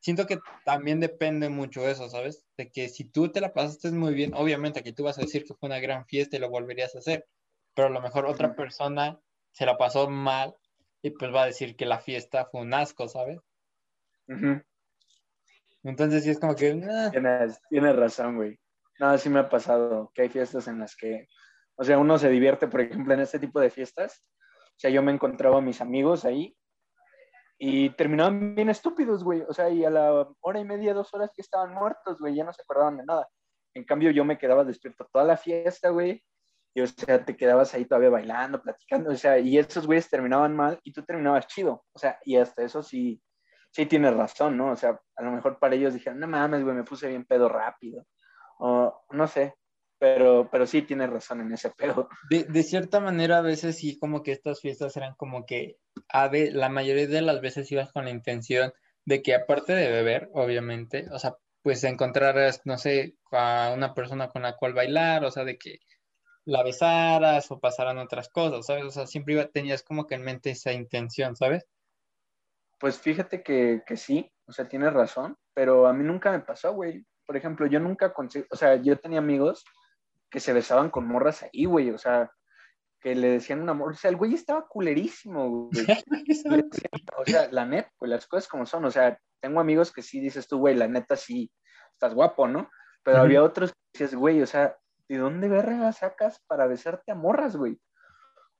siento que también depende mucho eso, ¿sabes? De que si tú te la pasaste muy bien, obviamente aquí tú vas a decir que fue una gran fiesta y lo volverías a hacer, pero a lo mejor otra persona se la pasó mal y pues va a decir que la fiesta fue un asco, ¿sabes? Entonces sí es como que... Tienes, tienes razón, güey. No, sí me ha pasado que hay fiestas en las que, o sea, uno se divierte, por ejemplo, en este tipo de fiestas. O sea, yo me encontraba a mis amigos ahí y terminaban bien estúpidos, güey. O sea, y a la hora y media, dos horas que estaban muertos, güey, ya no se acordaban de nada. En cambio, yo me quedaba despierto toda la fiesta, güey. Y, o sea, te quedabas ahí todavía bailando, platicando, o sea, y esos güeyes terminaban mal y tú terminabas chido. O sea, y hasta eso sí, sí tienes razón, ¿no? O sea, a lo mejor para ellos dijeron, no mames, güey, me puse bien pedo rápido. O no sé, pero, pero sí tienes razón en ese pedo. De, de, cierta manera, a veces sí, como que estas fiestas eran como que, a la mayoría de las veces ibas con la intención de que aparte de beber, obviamente, o sea, pues encontraras, no sé, a una persona con la cual bailar, o sea, de que la besaras o pasaran otras cosas, ¿sabes? O sea, siempre iba, tenías como que en mente esa intención, ¿sabes? Pues fíjate que, que sí, o sea, tienes razón, pero a mí nunca me pasó, güey. Por ejemplo, yo nunca conseguí, o sea, yo tenía amigos que se besaban con morras ahí, güey, o sea, que le decían un amor, o sea, el güey estaba culerísimo, güey. o sea, la neta, pues las cosas como son, o sea, tengo amigos que sí dices tú, güey, la neta sí, estás guapo, ¿no? Pero había otros que decías, güey, o sea, ¿de dónde verga sacas para besarte a morras, güey?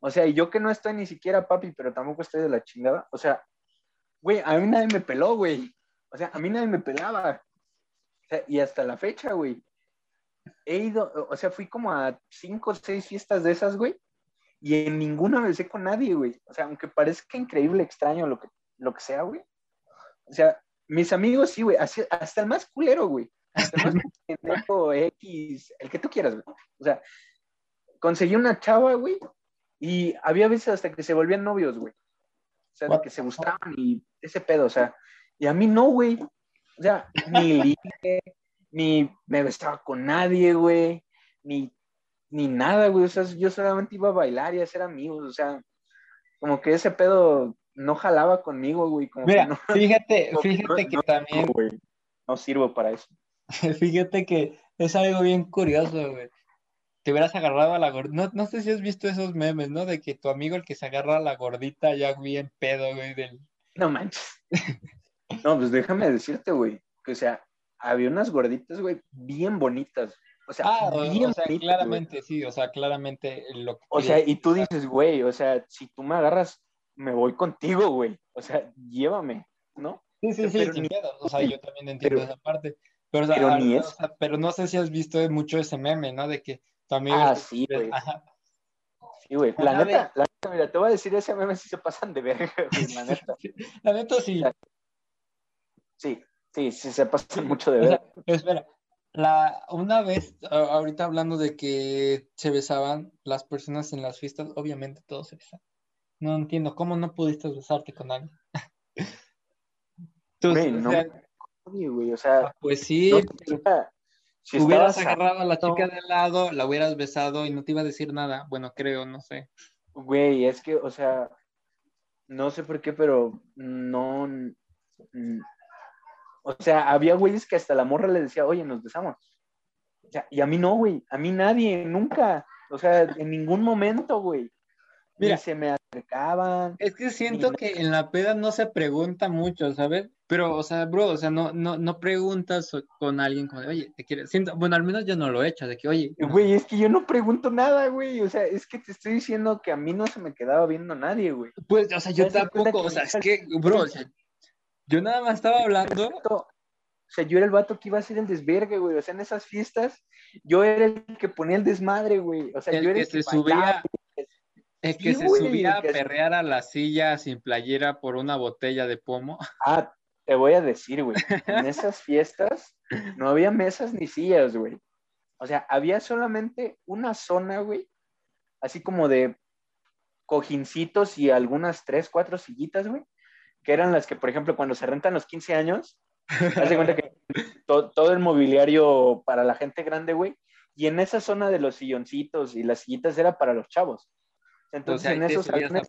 O sea, y yo que no estoy ni siquiera papi, pero tampoco estoy de la chingada. O sea, güey, a mí nadie me peló, güey. O sea, a mí nadie me pelaba. O sea, y hasta la fecha, güey. He ido, o sea, fui como a cinco o seis fiestas de esas, güey. Y en ninguna besé con nadie, güey. O sea, aunque parezca increíble, extraño, lo que, lo que sea, güey. O sea, mis amigos sí, güey. Hasta el más culero, güey. Hasta el más pendejo X, el que tú quieras, güey. O sea, conseguí una chava, güey, y había veces hasta que se volvían novios, güey. O sea, que se gustaban y ese pedo, o sea. Y a mí no, güey. O sea, ni ligue, ni me besaba con nadie, güey. Ni, ni nada, güey. O sea, yo solamente iba a bailar y a ser amigos. O sea, como que ese pedo no jalaba conmigo, güey. Mira, no, fíjate, fíjate que también. no sirvo para eso. fíjate que es algo bien curioso, güey te hubieras agarrado a la gordita. No, sé si has visto esos memes, ¿no? De que tu amigo el que se agarra a la gordita ya bien pedo, güey. Del... No manches. no, pues déjame decirte, güey. Que, o sea, había unas gorditas, güey, bien bonitas. O sea, ah, bien o sea, claramente, sí, o sea, claramente lo O sea, y tú dices, güey, o sea, si tú me agarras, me voy contigo, güey. O sea, llévame, ¿no? Sí, sí, sí, sin miedo. O sea, yo también entiendo esa parte. Pero, ni pero no sé si has visto mucho ese meme, ¿no? De que ah, sí, güey. Sí, güey. La neta, la neta, mira, te voy a decir, ese meme sí se pasan de verga, la neta. la neta sí. Sí, sí, sí se pasan mucho de verga. espera, la, una vez, ahorita hablando de que se besaban las personas en las fiestas, obviamente todos se besan. No entiendo, ¿cómo no pudiste besarte con alguien? Tú, güey, no, güey, o sea, ah, pues sí, si hubieras agarrado a la chica de lado, la hubieras besado y no te iba a decir nada. Bueno, creo, no sé. Güey, es que, o sea, no sé por qué, pero no. O sea, había güeyes que hasta la morra le decía, oye, nos besamos. O sea, y a mí no, güey. A mí nadie, nunca. O sea, en ningún momento, güey. Mira, se me acercaban. Es que siento que en la peda no se pregunta mucho, ¿sabes? Pero, o sea, bro, o sea, no, no, no preguntas con alguien como de, oye, te quieres. Siento, bueno, al menos yo no lo he hecho, de que, oye. Güey, es que yo no pregunto nada, güey. O sea, es que te estoy diciendo que a mí no se me quedaba viendo nadie, güey. Pues, o sea, yo tampoco, o sea, es que, bro, o sea, yo nada más estaba hablando. O sea, yo era el vato que iba a hacer el desvergue, güey. O sea, en esas fiestas, yo era el que ponía el desmadre, güey. O sea, yo era el que, se subía. Es que se subía a perrear a la silla sin playera por una botella de pomo. Ah, te voy a decir, güey. En esas fiestas no había mesas ni sillas, güey. O sea, había solamente una zona, güey, así como de cojincitos y algunas tres, cuatro sillitas, güey, que eran las que, por ejemplo, cuando se rentan los 15 años, hace cuenta que todo el mobiliario para la gente grande, güey, y en esa zona de los silloncitos y las sillitas era para los chavos. Entonces, en esos salones...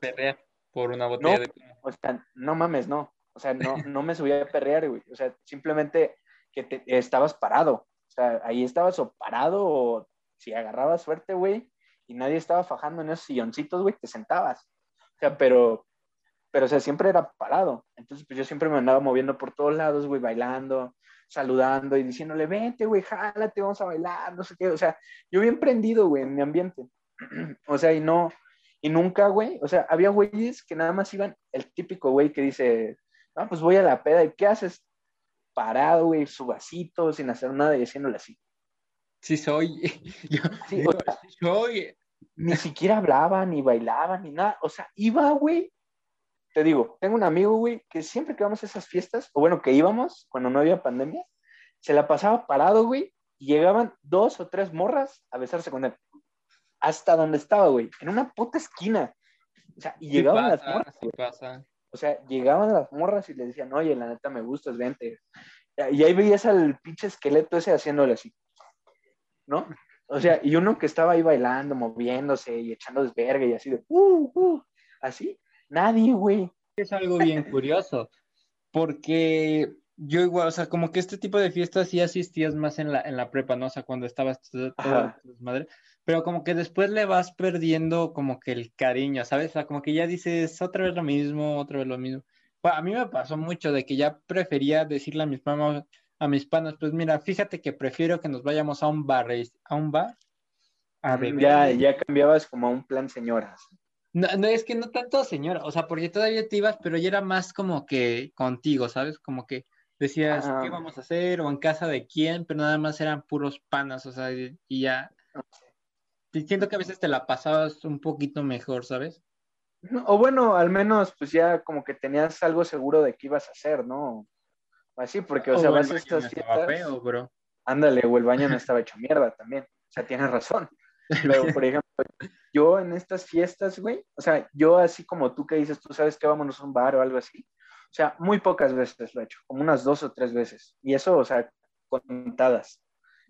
por una botella de... O sea, no mames, no. O sea, no, no me subía a perrear, güey. O sea, simplemente que te, estabas parado. O sea, ahí estabas o parado o si agarrabas suerte, güey, y nadie estaba fajando en esos silloncitos, güey, te sentabas. O sea, pero, pero, o sea, siempre era parado. Entonces, pues yo siempre me andaba moviendo por todos lados, güey, bailando, saludando y diciéndole, vente, güey, jálate, vamos a bailar, no sé qué. O sea, yo bien prendido, güey, en mi ambiente. o sea, y no, y nunca, güey, o sea, había güeyes que nada más iban, el típico güey que dice, ah, pues voy a la peda, ¿y qué haces? Parado, güey, su vasito, sin hacer nada y haciéndole así. Sí, soy. Yo, sí, soy. Ni siquiera hablaba, ni bailaba, ni nada. O sea, iba, güey. Te digo, tengo un amigo, güey, que siempre que vamos a esas fiestas, o bueno, que íbamos cuando no había pandemia, se la pasaba parado, güey, y llegaban dos o tres morras a besarse con él hasta donde estaba, güey, en una puta esquina. O sea, y llegaban las morras. O sea, llegaban las morras y le decían, oye, la neta me gustas, vente. Y ahí veías al pinche esqueleto ese haciéndole así, ¿no? O sea, y uno que estaba ahí bailando, moviéndose y echando desverga y así de, uh, uh, así, nadie, güey. Es algo bien curioso, porque yo igual, o sea, como que este tipo de fiestas sí asistías más en la, en la prepa, ¿no? O sea, cuando estabas todo, madre, pero como que después le vas perdiendo como que el cariño, ¿sabes? O sea, como que ya dices otra vez lo mismo, otra vez lo mismo. a mí me pasó mucho de que ya prefería decirle a mis mamás, a mis panas, pues mira, fíjate que prefiero que nos vayamos a un bar, a un bar, a Mm, beber. Ya, ya cambiabas como a un plan señoras. No, no, es que no tanto señora, o sea, porque todavía te ibas, pero ya era más como que contigo, ¿sabes? Como que decías, Ah. ¿qué vamos a hacer? O en casa de quién, pero nada más eran puros panas, o sea, y, y ya. Siento que a veces te la pasabas un poquito mejor, ¿sabes? O bueno, al menos pues ya como que tenías algo seguro de qué ibas a hacer, ¿no? Así, porque, o sea, vas a estas fiestas, feo, bro. ándale, o el baño no estaba hecho mierda también. O sea, tienes razón. Pero, por ejemplo, yo en estas fiestas, güey, o sea, yo así como tú que dices, tú sabes que vámonos a un bar o algo así, o sea, muy pocas veces lo he hecho, como unas dos o tres veces. Y eso, o sea, contadas.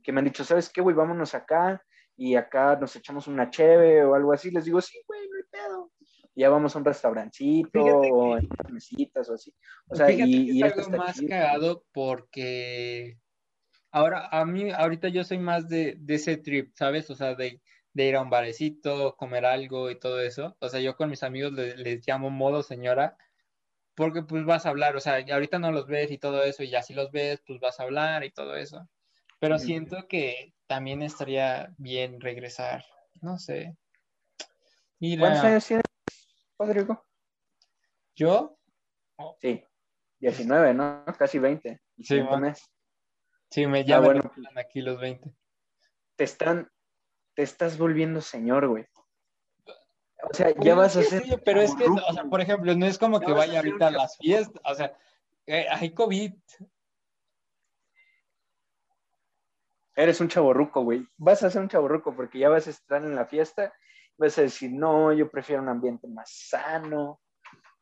Que me han dicho, ¿sabes qué, güey? Vámonos acá y acá nos echamos una cheve o algo así. Les digo, sí, güey, no hay pedo. Y ya vamos a un restaurancito Fíjate o que- en mesitas o así. O sea, Fíjate y, que y es algo más chido. cagado porque ahora, a mí, ahorita yo soy más de, de ese trip, ¿sabes? O sea, de, de ir a un barecito, comer algo y todo eso. O sea, yo con mis amigos le- les, llamo modo señora, porque pues vas a hablar, o sea, ahorita no los ves y todo eso, y ya si los ves, pues vas a hablar y todo eso. Pero siento que también estaría bien regresar, no sé. Ir ¿Cuántos años tienes, Rodrigo? yo, Sí, 19, ¿no? Casi 20. El Sí, va. mes. Sí, me llaman Ah, bueno. aquí los 20. te están, te estás volviendo señor, güey. O sea, ya vas a ser. sí, pero es que, o sea, por ejemplo, no es como Ya que a vaya ahorita a las fiestas, o sea, eh, hay COVID. Eres un chaborruco, güey. Vas a ser un chaborruco porque ya vas a estar en la fiesta. Vas a decir, no, yo prefiero un ambiente más sano.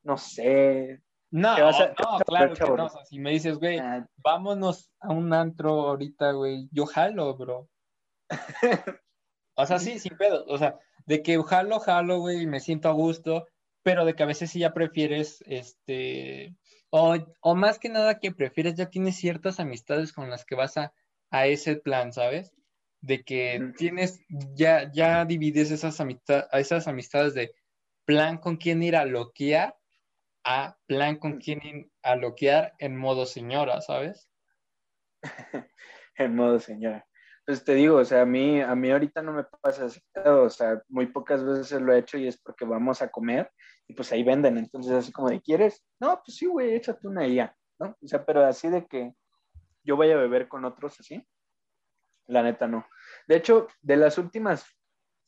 No sé. No, a- no, claro que no. si me dices, güey, Ah, vámonos a un antro ahorita, güey, yo jalo, bro. O sea, sí, sin pedo. O sea, de que jalo, jalo, güey, y me siento a gusto, pero de que a veces sí ya prefieres, este, o, o más que nada que prefieres, ya tienes ciertas amistades con las que vas a, a ese plan, ¿sabes? De que tienes, ya, ya divides esas amistades, esas amistades de plan con quién ir a loquear a plan con quién ir a loquear en modo señora, ¿sabes? en modo señora. Pues te digo, o sea, a mí, a mí ahorita no me pasa ese pedo, o sea, muy pocas veces lo he hecho y es porque vamos a comer y pues ahí venden, entonces así como de, ¿quieres? No, pues sí, güey, échate una ya, ¿no? O sea, pero así de que yo vaya a beber con otros así, la neta no. De hecho, de las últimas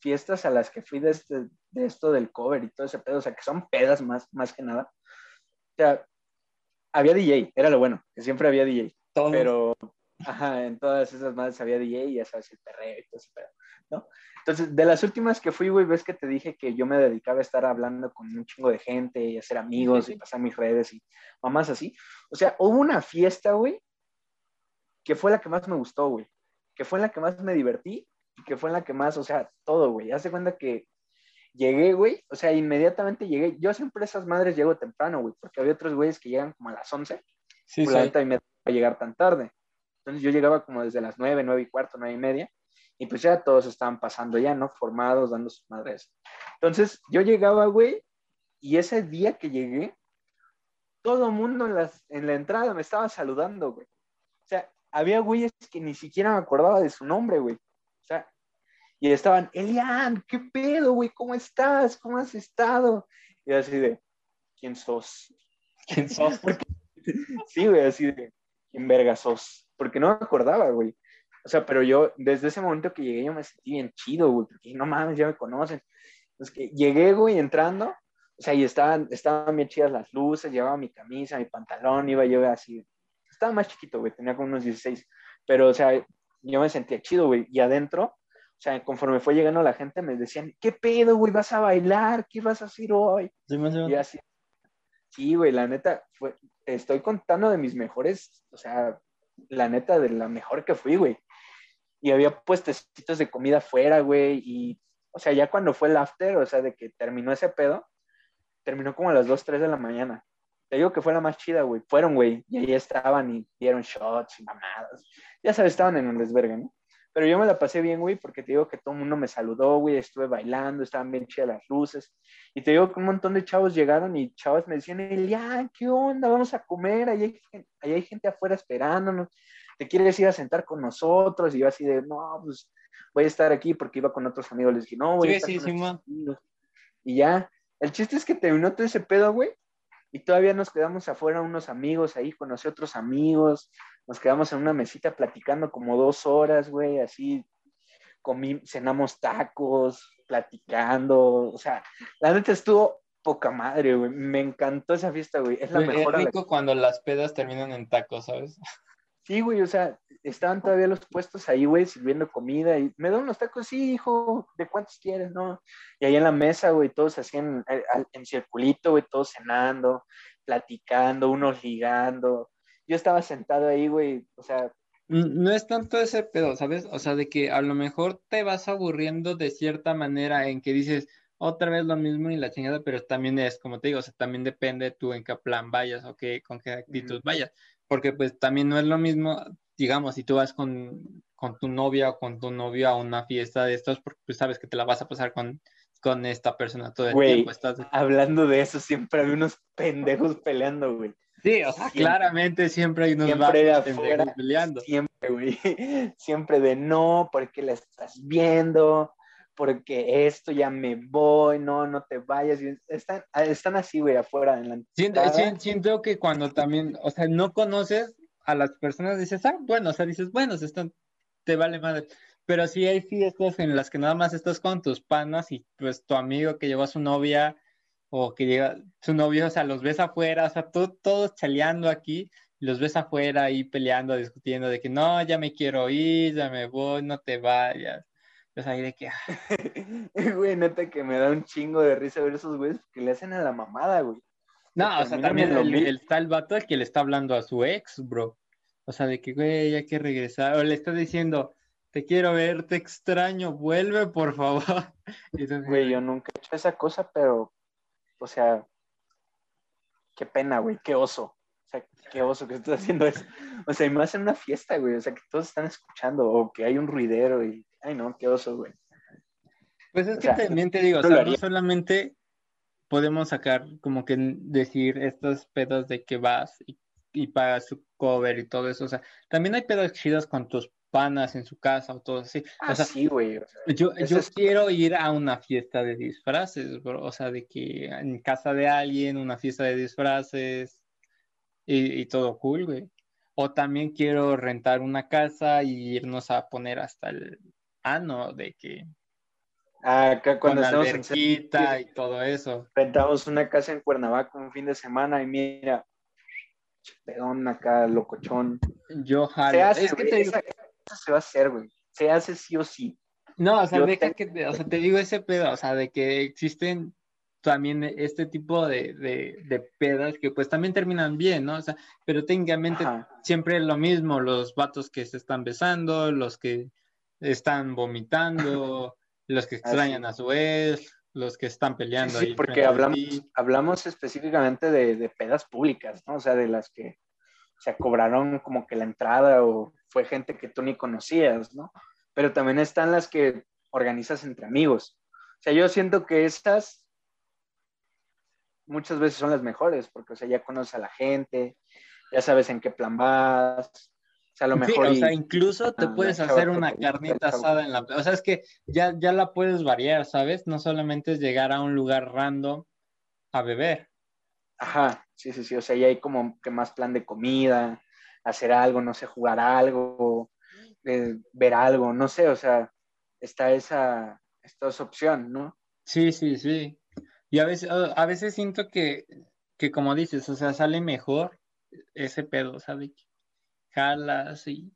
fiestas a las que fui de, este, de esto del cover y todo ese pedo, o sea, que son pedas más, más que nada, sea, había DJ, era lo bueno, que siempre había DJ, Todos. pero ajá, en todas esas madres había DJ y ya sabes, el perreo y todo pedo, ¿no? Entonces, de las últimas que fui, güey, ves que te dije que yo me dedicaba a estar hablando con un chingo de gente y hacer amigos y pasar mis redes y mamás así. O sea, hubo una fiesta, güey, que fue la que más me gustó, güey, que fue la que más me divertí y que fue la que más, o sea, todo, güey. Haz de cuenta que llegué, güey, o sea, inmediatamente llegué. Yo siempre a esas madres llego temprano, güey, porque había otros güeyes que llegan como a las 11 Sí, por la neta, y me a llegar tan tarde. Entonces yo llegaba como desde las 9, 9 y cuarto, 9 y media, y pues ya todos estaban pasando ya, ¿no? Formados, dando sus madres. Entonces yo llegaba, güey, y ese día que llegué, todo mundo en, las, en la entrada me estaba saludando, güey. O sea, había güeyes que ni siquiera me acordaba de su nombre, güey. Y estaban, Elian, ¿qué pedo, güey? ¿Cómo estás? ¿Cómo has estado? Y así de, ¿quién sos? ¿Quién sos? Sí, güey, así de, ¿quién verga sos? Porque no me acordaba, güey. O sea, pero yo, desde ese momento que llegué, yo me sentí bien chido, güey, porque no mames, ya me conocen. Es que llegué, güey, entrando, o sea, y estaban, estaban bien chidas las luces, llevaba mi camisa, mi pantalón, iba yo así. Estaba más chiquito, güey, tenía como unos 16, pero, o sea, yo me sentía chido, güey, y adentro, o sea, conforme fue llegando la gente, me decían, ¿qué pedo, güey? ¿Vas a bailar? ¿Qué vas a hacer hoy? Sí. Y así, sí, güey, la neta, fue, te estoy contando de mis mejores, o sea, la neta, de la mejor que fui, güey. Y había puestecitos de comida afuera, güey, y, o sea, ya cuando fue el after, o sea, de que terminó ese pedo, terminó como a las 2, 3 de la mañana. Te digo que fue la más chida, güey. Fueron, güey, y ahí estaban y dieron shots y mamadas. Ya sabes, estaban en el desvergue, ¿no? Pero yo me la pasé bien, güey, porque te digo que todo el mundo me saludó, güey, estuve bailando, estaban bien chidas las luces. Y te digo que un montón de chavos llegaron y chavas me decían, Elian, ¿qué onda? Vamos a comer, ahí hay, gen- ahí hay gente afuera esperándonos, ¿te quieres ir a sentar con nosotros? Y yo así de, no, pues voy a estar aquí porque iba con otros amigos. Les dije, no, voy a estar Sí, sí, con sí, estos amigos". Y ya, el chiste es que terminó todo ese pedo, güey. Y todavía nos quedamos afuera unos amigos ahí, conocí otros amigos, nos quedamos en una mesita platicando como dos horas, güey, así, comí, cenamos tacos, platicando, o sea, la neta estuvo poca madre, güey, me encantó esa fiesta, güey, es la Güey, mejor. Es la- rico cuando las pedas terminan en tacos, ¿sabes? Sí, güey, o sea, estaban todavía los puestos ahí, güey, sirviendo comida y me da unos tacos, sí, hijo, ¿de cuántos quieres, no? Y ahí en la mesa, güey, todos hacían eh, en circulito, güey, todos cenando, platicando, unos ligando. Yo estaba sentado ahí, güey, o sea, No es tanto ese pedo, ¿sabes? O sea, de que a lo mejor te vas aburriendo de cierta manera en que dices otra vez lo mismo y la chingada, pero también es, como te digo, o sea, también depende tú en qué plan vayas o qué, con qué actitud Ujú. vayas, porque pues también no es lo mismo, digamos, si tú vas con, con tu novia o con tu novio a una fiesta de estos, porque pues sabes que te la vas a pasar con, con esta persona todo el Güey, tiempo, estás... hablando de eso, siempre había unos pendejos peleando, güey. Sí, o sea, siempre- claramente siempre hay unos siempre de afuera, peleando. Siempre, güey. Siempre de no, porque la estás viendo, porque esto ya me voy, no, no te vayas. Están, están así, güey, afuera en la Siento, siento que cuando también, o sea, no conoces a las personas, dices, ah, bueno, o sea, dices, bueno, se están, te vale madre. Pero sí hay fiestas en las que nada más estás con tus panas y pues tu amigo que llevó a su novia o que llega su novio, o sea, los ves afuera, o sea, todos chaleando aquí, los ves afuera ahí peleando, discutiendo de que no, ya me quiero ir, ya me voy, no te vayas. Pues ahí de que, ah, Güey, neta que me da un chingo de risa ver esos güeyes que le hacen a la mamada, güey. No, o sea, también el, mismo. el tal vato que le está hablando a su ex, bro. O sea, de que, güey, hay que regresar. O le está diciendo, te quiero ver, te extraño, vuelve, por favor. Entonces, Güey, yo nunca he hecho esa cosa, pero, o sea, qué pena, güey, qué oso. O sea, qué oso que estás haciendo eso. O sea, y más en una fiesta, güey. O sea, que todos están escuchando o que hay un ruidero y, ay, no, qué oso, güey. Pues es o que sea, también te digo, o sea, no solamente podemos sacar como que decir estos pedos de que vas y, y pagas su cover y todo eso. O sea, también hay pedos chidos con tus panas en su casa o todo así. Ah, O sea, sí, güey. O sea, Yo, yo es- quiero ir a una fiesta de disfraces, bro. O sea, de que en casa de alguien, una fiesta de disfraces y, y todo cool, güey. O también quiero rentar una casa y irnos a poner hasta el ano de que acá cuando estamos en y todo eso. rentamos una casa en Cuernavaca un fin de semana y mira, pedón acá, locochón. Yo Se jalo. hace, Es que güey, te digo, esa- esa se va a hacer, güey. Se hace sí o sí. no, o sea, yo deja te- que te, o sea, te digo ese pedo, o sea, de que existen también este tipo de, de, de pedas que pues también terminan bien, ¿no? O sea, pero técnicamente Ajá. siempre es lo mismo, los vatos que se están besando, los que están vomitando, los que extrañan Así. a su ex, los que están peleando Sí, ahí porque hablamos, hablamos específicamente de, de pedas públicas, ¿no? O sea, de las que se cobraron como que la entrada o fue gente que tú ni conocías, ¿no? Pero también están las que organizas entre amigos. O sea, yo siento que esas muchas veces son las mejores, porque, o sea, ya conoces a la gente, ya sabes en qué plan vas, o sea, a lo Sí, mejor... o sea, incluso te Ah, puedes hacer una carnita asada en la... O sea, es que ya, ya la puedes variar, ¿sabes? No solamente es llegar a un lugar random a beber. Ajá, sí, sí, sí, o sea, ya hay como que más plan de comida, hacer algo, no sé, jugar algo, eh, ver algo, no sé, o sea, está esa, esta esa opción, ¿no? Sí, sí, sí. Y a veces, a veces siento que, que como dices, o sea, sale mejor ese pedo, ¿sabes? Jalas y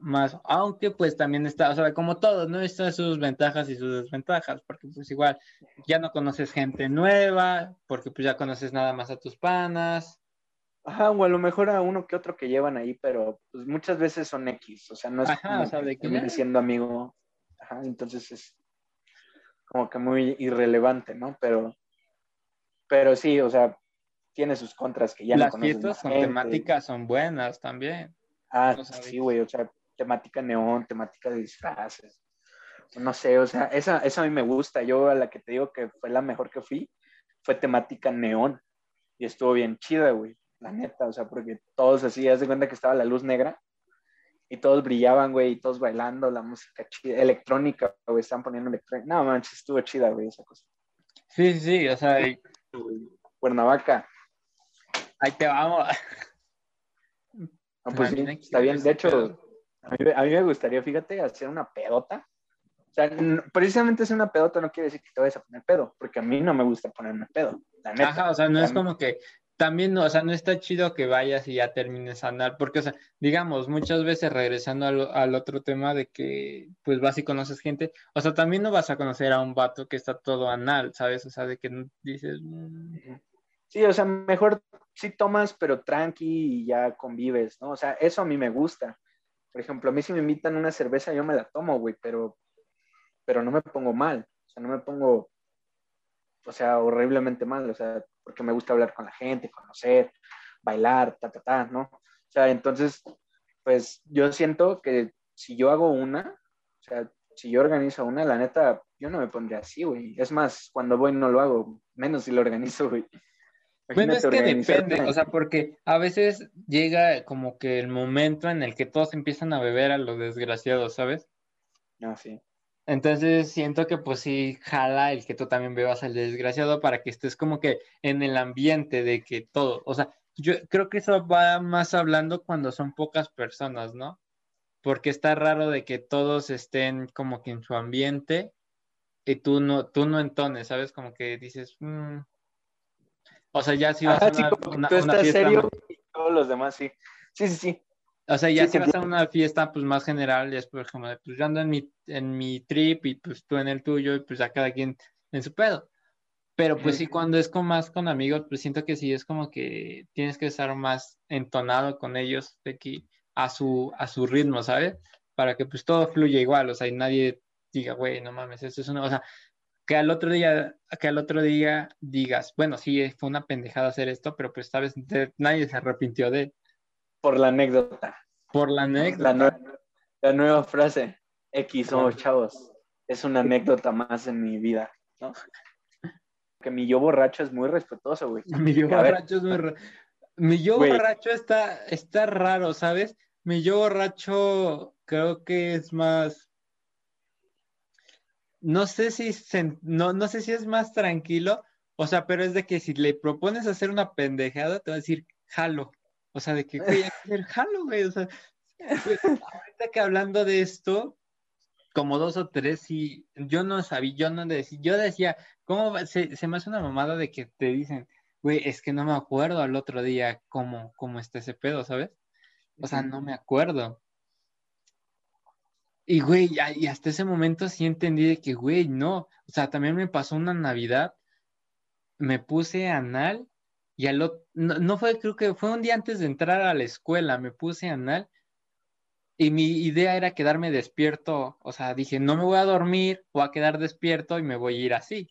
más, aunque pues también está, o sea, como todo, ¿no? Está sus ventajas y sus desventajas, porque pues igual ya no conoces gente nueva, porque pues ya conoces nada más a tus panas. Ajá, o a lo mejor a uno que otro que llevan ahí, pero pues muchas veces son X, o sea, no es Ajá, como o sea, de que siendo amigo, ajá, entonces es como que muy irrelevante, ¿no? Pero, pero sí, o sea, tiene sus contras que ya no Las conoces fiestas con temáticas son buenas también. Ah, No sí, güey, o sea, temática neón, temática de disfraces. No sé, o sea, esa, esa a mí me gusta. Yo a la que te digo que fue la mejor que fui, fue temática neón. Y estuvo bien chida, güey, la neta, o sea, porque todos así, haz de cuenta que estaba la luz negra y todos brillaban, güey, y todos bailando, la música chida, electrónica, güey, están poniendo electrónica. No, manches, estuvo chida, güey, esa cosa. Sí, sí, sí, o sea, y- Cuernavaca. ahí te vamos. No, pues sí, está bien. De hecho. A mí, a mí me gustaría, fíjate, hacer una pedota. O sea, precisamente hacer una pedota no quiere decir que te vayas a poner pedo, porque a mí no me gusta ponerme pedo, la neta. Ajá, o sea, no A es como que también, no, o sea, no está chido que vayas y ya termines anal, porque, o sea, digamos, muchas veces regresando al, al otro tema de que, pues vas y conoces gente, o sea, también no vas a conocer a un vato que está todo anal, ¿sabes? O sea, de que no- dices, mm, Sí, o sea, mejor sí tomas, pero tranqui y ya convives, ¿no? O sea, eso a mí me gusta. Por ejemplo, a mí si me invitan una cerveza, yo me la tomo, güey, pero, pero no me pongo mal. O sea, no me pongo, o sea, horriblemente mal, o sea, porque me gusta hablar con la gente, conocer, bailar, ta, ta, ta, ¿no? O sea, entonces, pues yo siento que si yo hago una, o sea, si yo organizo una, la neta, yo no me pondría así, güey. Es más, cuando voy no lo hago, menos si lo organizo, güey. Bueno, es que depende, o sea, porque a veces llega como que el momento en el que todos empiezan a beber a lo desgraciado, ¿sabes? No, sí. Entonces siento que pues sí jala el que tú también bebas al desgraciado para que estés como que en el ambiente de que todo, o sea, yo creo que eso va más hablando cuando son pocas personas, ¿no? Porque está raro de que todos estén como que en su ambiente y tú no, tú no entones, ¿sabes? Como que dices, "Mm". O sea, ya si vas a Ajá, sí, una, como que una- tú una estás fiesta serio y todos los demás, sí. Sí, sí, sí. O sea, ya Sí, si vas a una fiesta pues más general, ya es por ejemplo, de, pues yo ando en mi, en mi trip y pues tú en el tuyo y pues ya cada quien en su pedo. Pero pues sí, cuando es con más con amigos, pues siento que sí es como que tienes que estar más entonado con ellos de que a su, a su ritmo, ¿sabes? Para que pues todo fluya igual, o sea, y nadie diga, güey, no mames, esto es una, o sea, que al otro día, que al otro día digas, bueno, sí, fue una pendejada hacer esto, pero pues sabes, nadie se arrepintió de, Por la anécdota. por la anécdota. La, nue- la nueva frase. X chavos. Es una anécdota más en mi vida, ¿no? Que mi yo borracho es muy respetuoso, güey. Mi yo A ver. borracho es muy Mi yo Güey. borracho está, está raro, ¿sabes? Mi yo borracho creo que es más. No sé si no, no sé si es más tranquilo, o sea, pero es de que si le propones hacer una pendejada, te va a decir jalo. O sea, de que, hay que hacer jalo, güey. O sea, ahorita que hablando de esto, como dos o tres, y yo no sabía, yo no decía, yo decía, ¿cómo va? Se, se me hace una mamada de que te dicen, güey, es que no me acuerdo al otro día cómo, cómo está ese pedo, ¿sabes? O sea, no me acuerdo. Y, güey, y hasta ese momento sí entendí de que, güey, no. O sea, también me pasó una Navidad, me puse anal y al otro, no, no fue, creo que fue un día antes de entrar a la escuela, me puse anal y mi idea era quedarme despierto. O sea, dije, no me voy a dormir, voy a quedar despierto y me voy a ir así.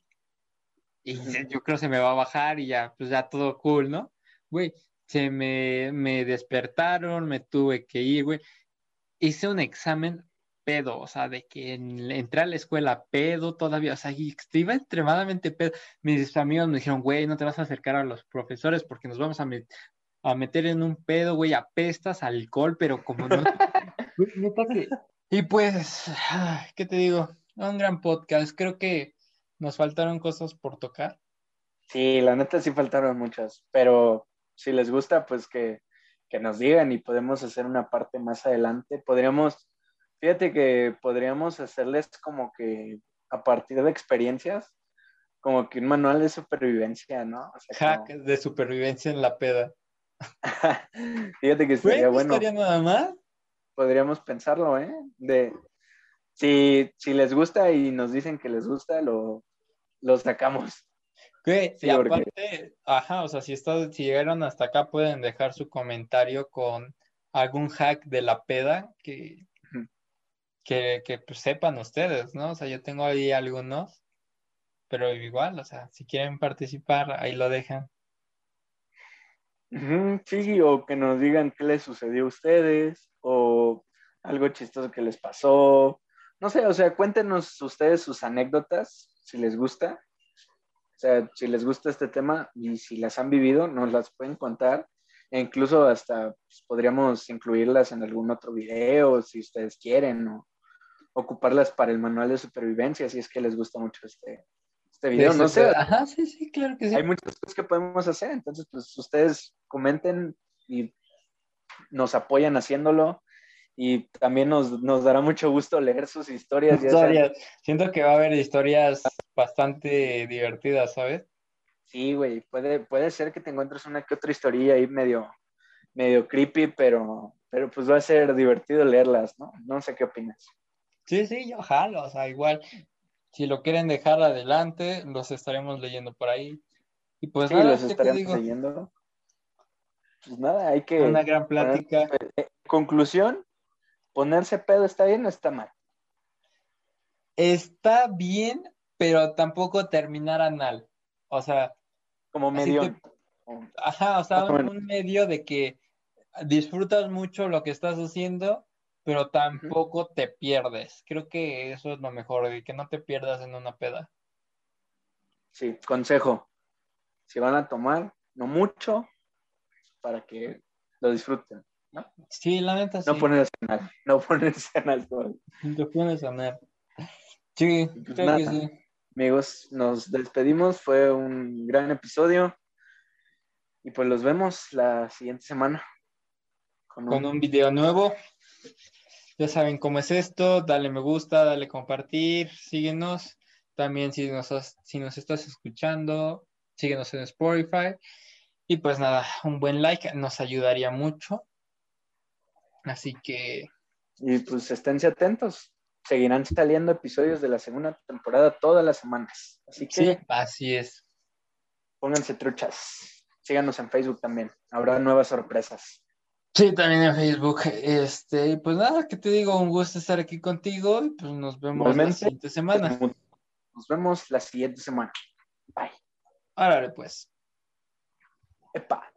Y yo creo que se me va a bajar y ya, pues ya todo cool, ¿no? Güey, se me, me despertaron, me tuve que ir, güey. Hice un examen pedo, o sea, de que en- entré a la escuela pedo todavía, o sea, y iba extremadamente pedo. Mis amigos me dijeron, güey, no te vas a acercar a los profesores porque nos vamos a, met- a meter en un pedo, güey, apestas a alcohol, pero como no... Y pues, ¿qué te digo? Un gran podcast, creo que nos faltaron cosas por tocar. Sí, la neta sí faltaron muchas, pero si les gusta, pues que, que nos digan y podemos hacer una parte más adelante. Podríamos, fíjate que podríamos hacerles como que a partir de experiencias, como que un manual de supervivencia, ¿no? O sea, Hack de supervivencia en la peda. fíjate que estaría no bueno, estaría nada más. podríamos pensarlo, ¿eh? De, si, si les gusta y nos dicen que les gusta, lo, lo sacamos. Güey, Sí, y porque- aparte, ajá, o sea, si, está, si llegaron hasta acá, pueden dejar su comentario con algún hack de la peda que. Que, que pues, sepan ustedes, ¿no? O sea, yo tengo ahí algunos, pero igual, o sea, si quieren participar, ahí lo dejan. Sí, o que nos digan qué les sucedió a ustedes, o algo chistoso que les pasó. No sé, o sea, cuéntenos ustedes sus anécdotas, si les gusta. O sea, si les gusta este tema y si las han vivido, nos las pueden contar. E incluso hasta pues, podríamos incluirlas en algún otro video si ustedes quieren o ocuparlas para el manual de supervivencia si es que les gusta mucho este, este video. No sé. Ajá, sí, sí, claro que sí. Hay muchas cosas que podemos hacer, entonces pues ustedes comenten y nos apoyan haciéndolo y también nos, nos dará mucho gusto leer sus historias. historias. Siento que va a haber historias bastante divertidas, ¿sabes? Sí, güey, puede, puede ser que te encuentres una que otra historia ahí medio, medio creepy, pero, pero pues va a ser divertido leerlas, ¿no? No sé qué opinas. Sí, sí, yo jalo, o sea, igual, si lo quieren dejar adelante, los estaremos leyendo por ahí. Y pues sí, los estaremos leyendo. Pues nada, hay que... Una gran plática. Eh, conclusión, ¿ponerse pedo está bien o está mal? Está bien, pero tampoco terminar anal. O sea, como medio. ajá, o sea, un, medio de que disfrutas mucho lo que estás haciendo, pero tampoco te pierdes. Creo que eso es lo mejor, de que no te pierdas en una peda. Sí, consejo. Si van a tomar, no mucho, para que lo disfruten, ¿no? Sí, la neta sí. No ponerse a no ponerse a No pones a Sí, pues creo que sí. Amigos, nos despedimos. Fue un gran episodio. Y pues los vemos la siguiente semana. Con un, video nuevo. Ya saben cómo es esto. Dale me gusta, dale compartir, síguenos. También si nos, si nos estás escuchando, síguenos en Spotify. Y pues nada, un buen like nos ayudaría mucho. Así que... Y pues esténse atentos seguirán saliendo episodios de la segunda temporada todas las semanas. Así que. Sí, así es. Pónganse truchas. Síganos en Facebook también. Habrá nuevas sorpresas. Sí, también en Facebook. Este, pues nada, que te digo, un gusto estar aquí contigo y pues nos vemos la siguiente semana. Nos vemos la siguiente semana. Bye. Árale, pues. Epa.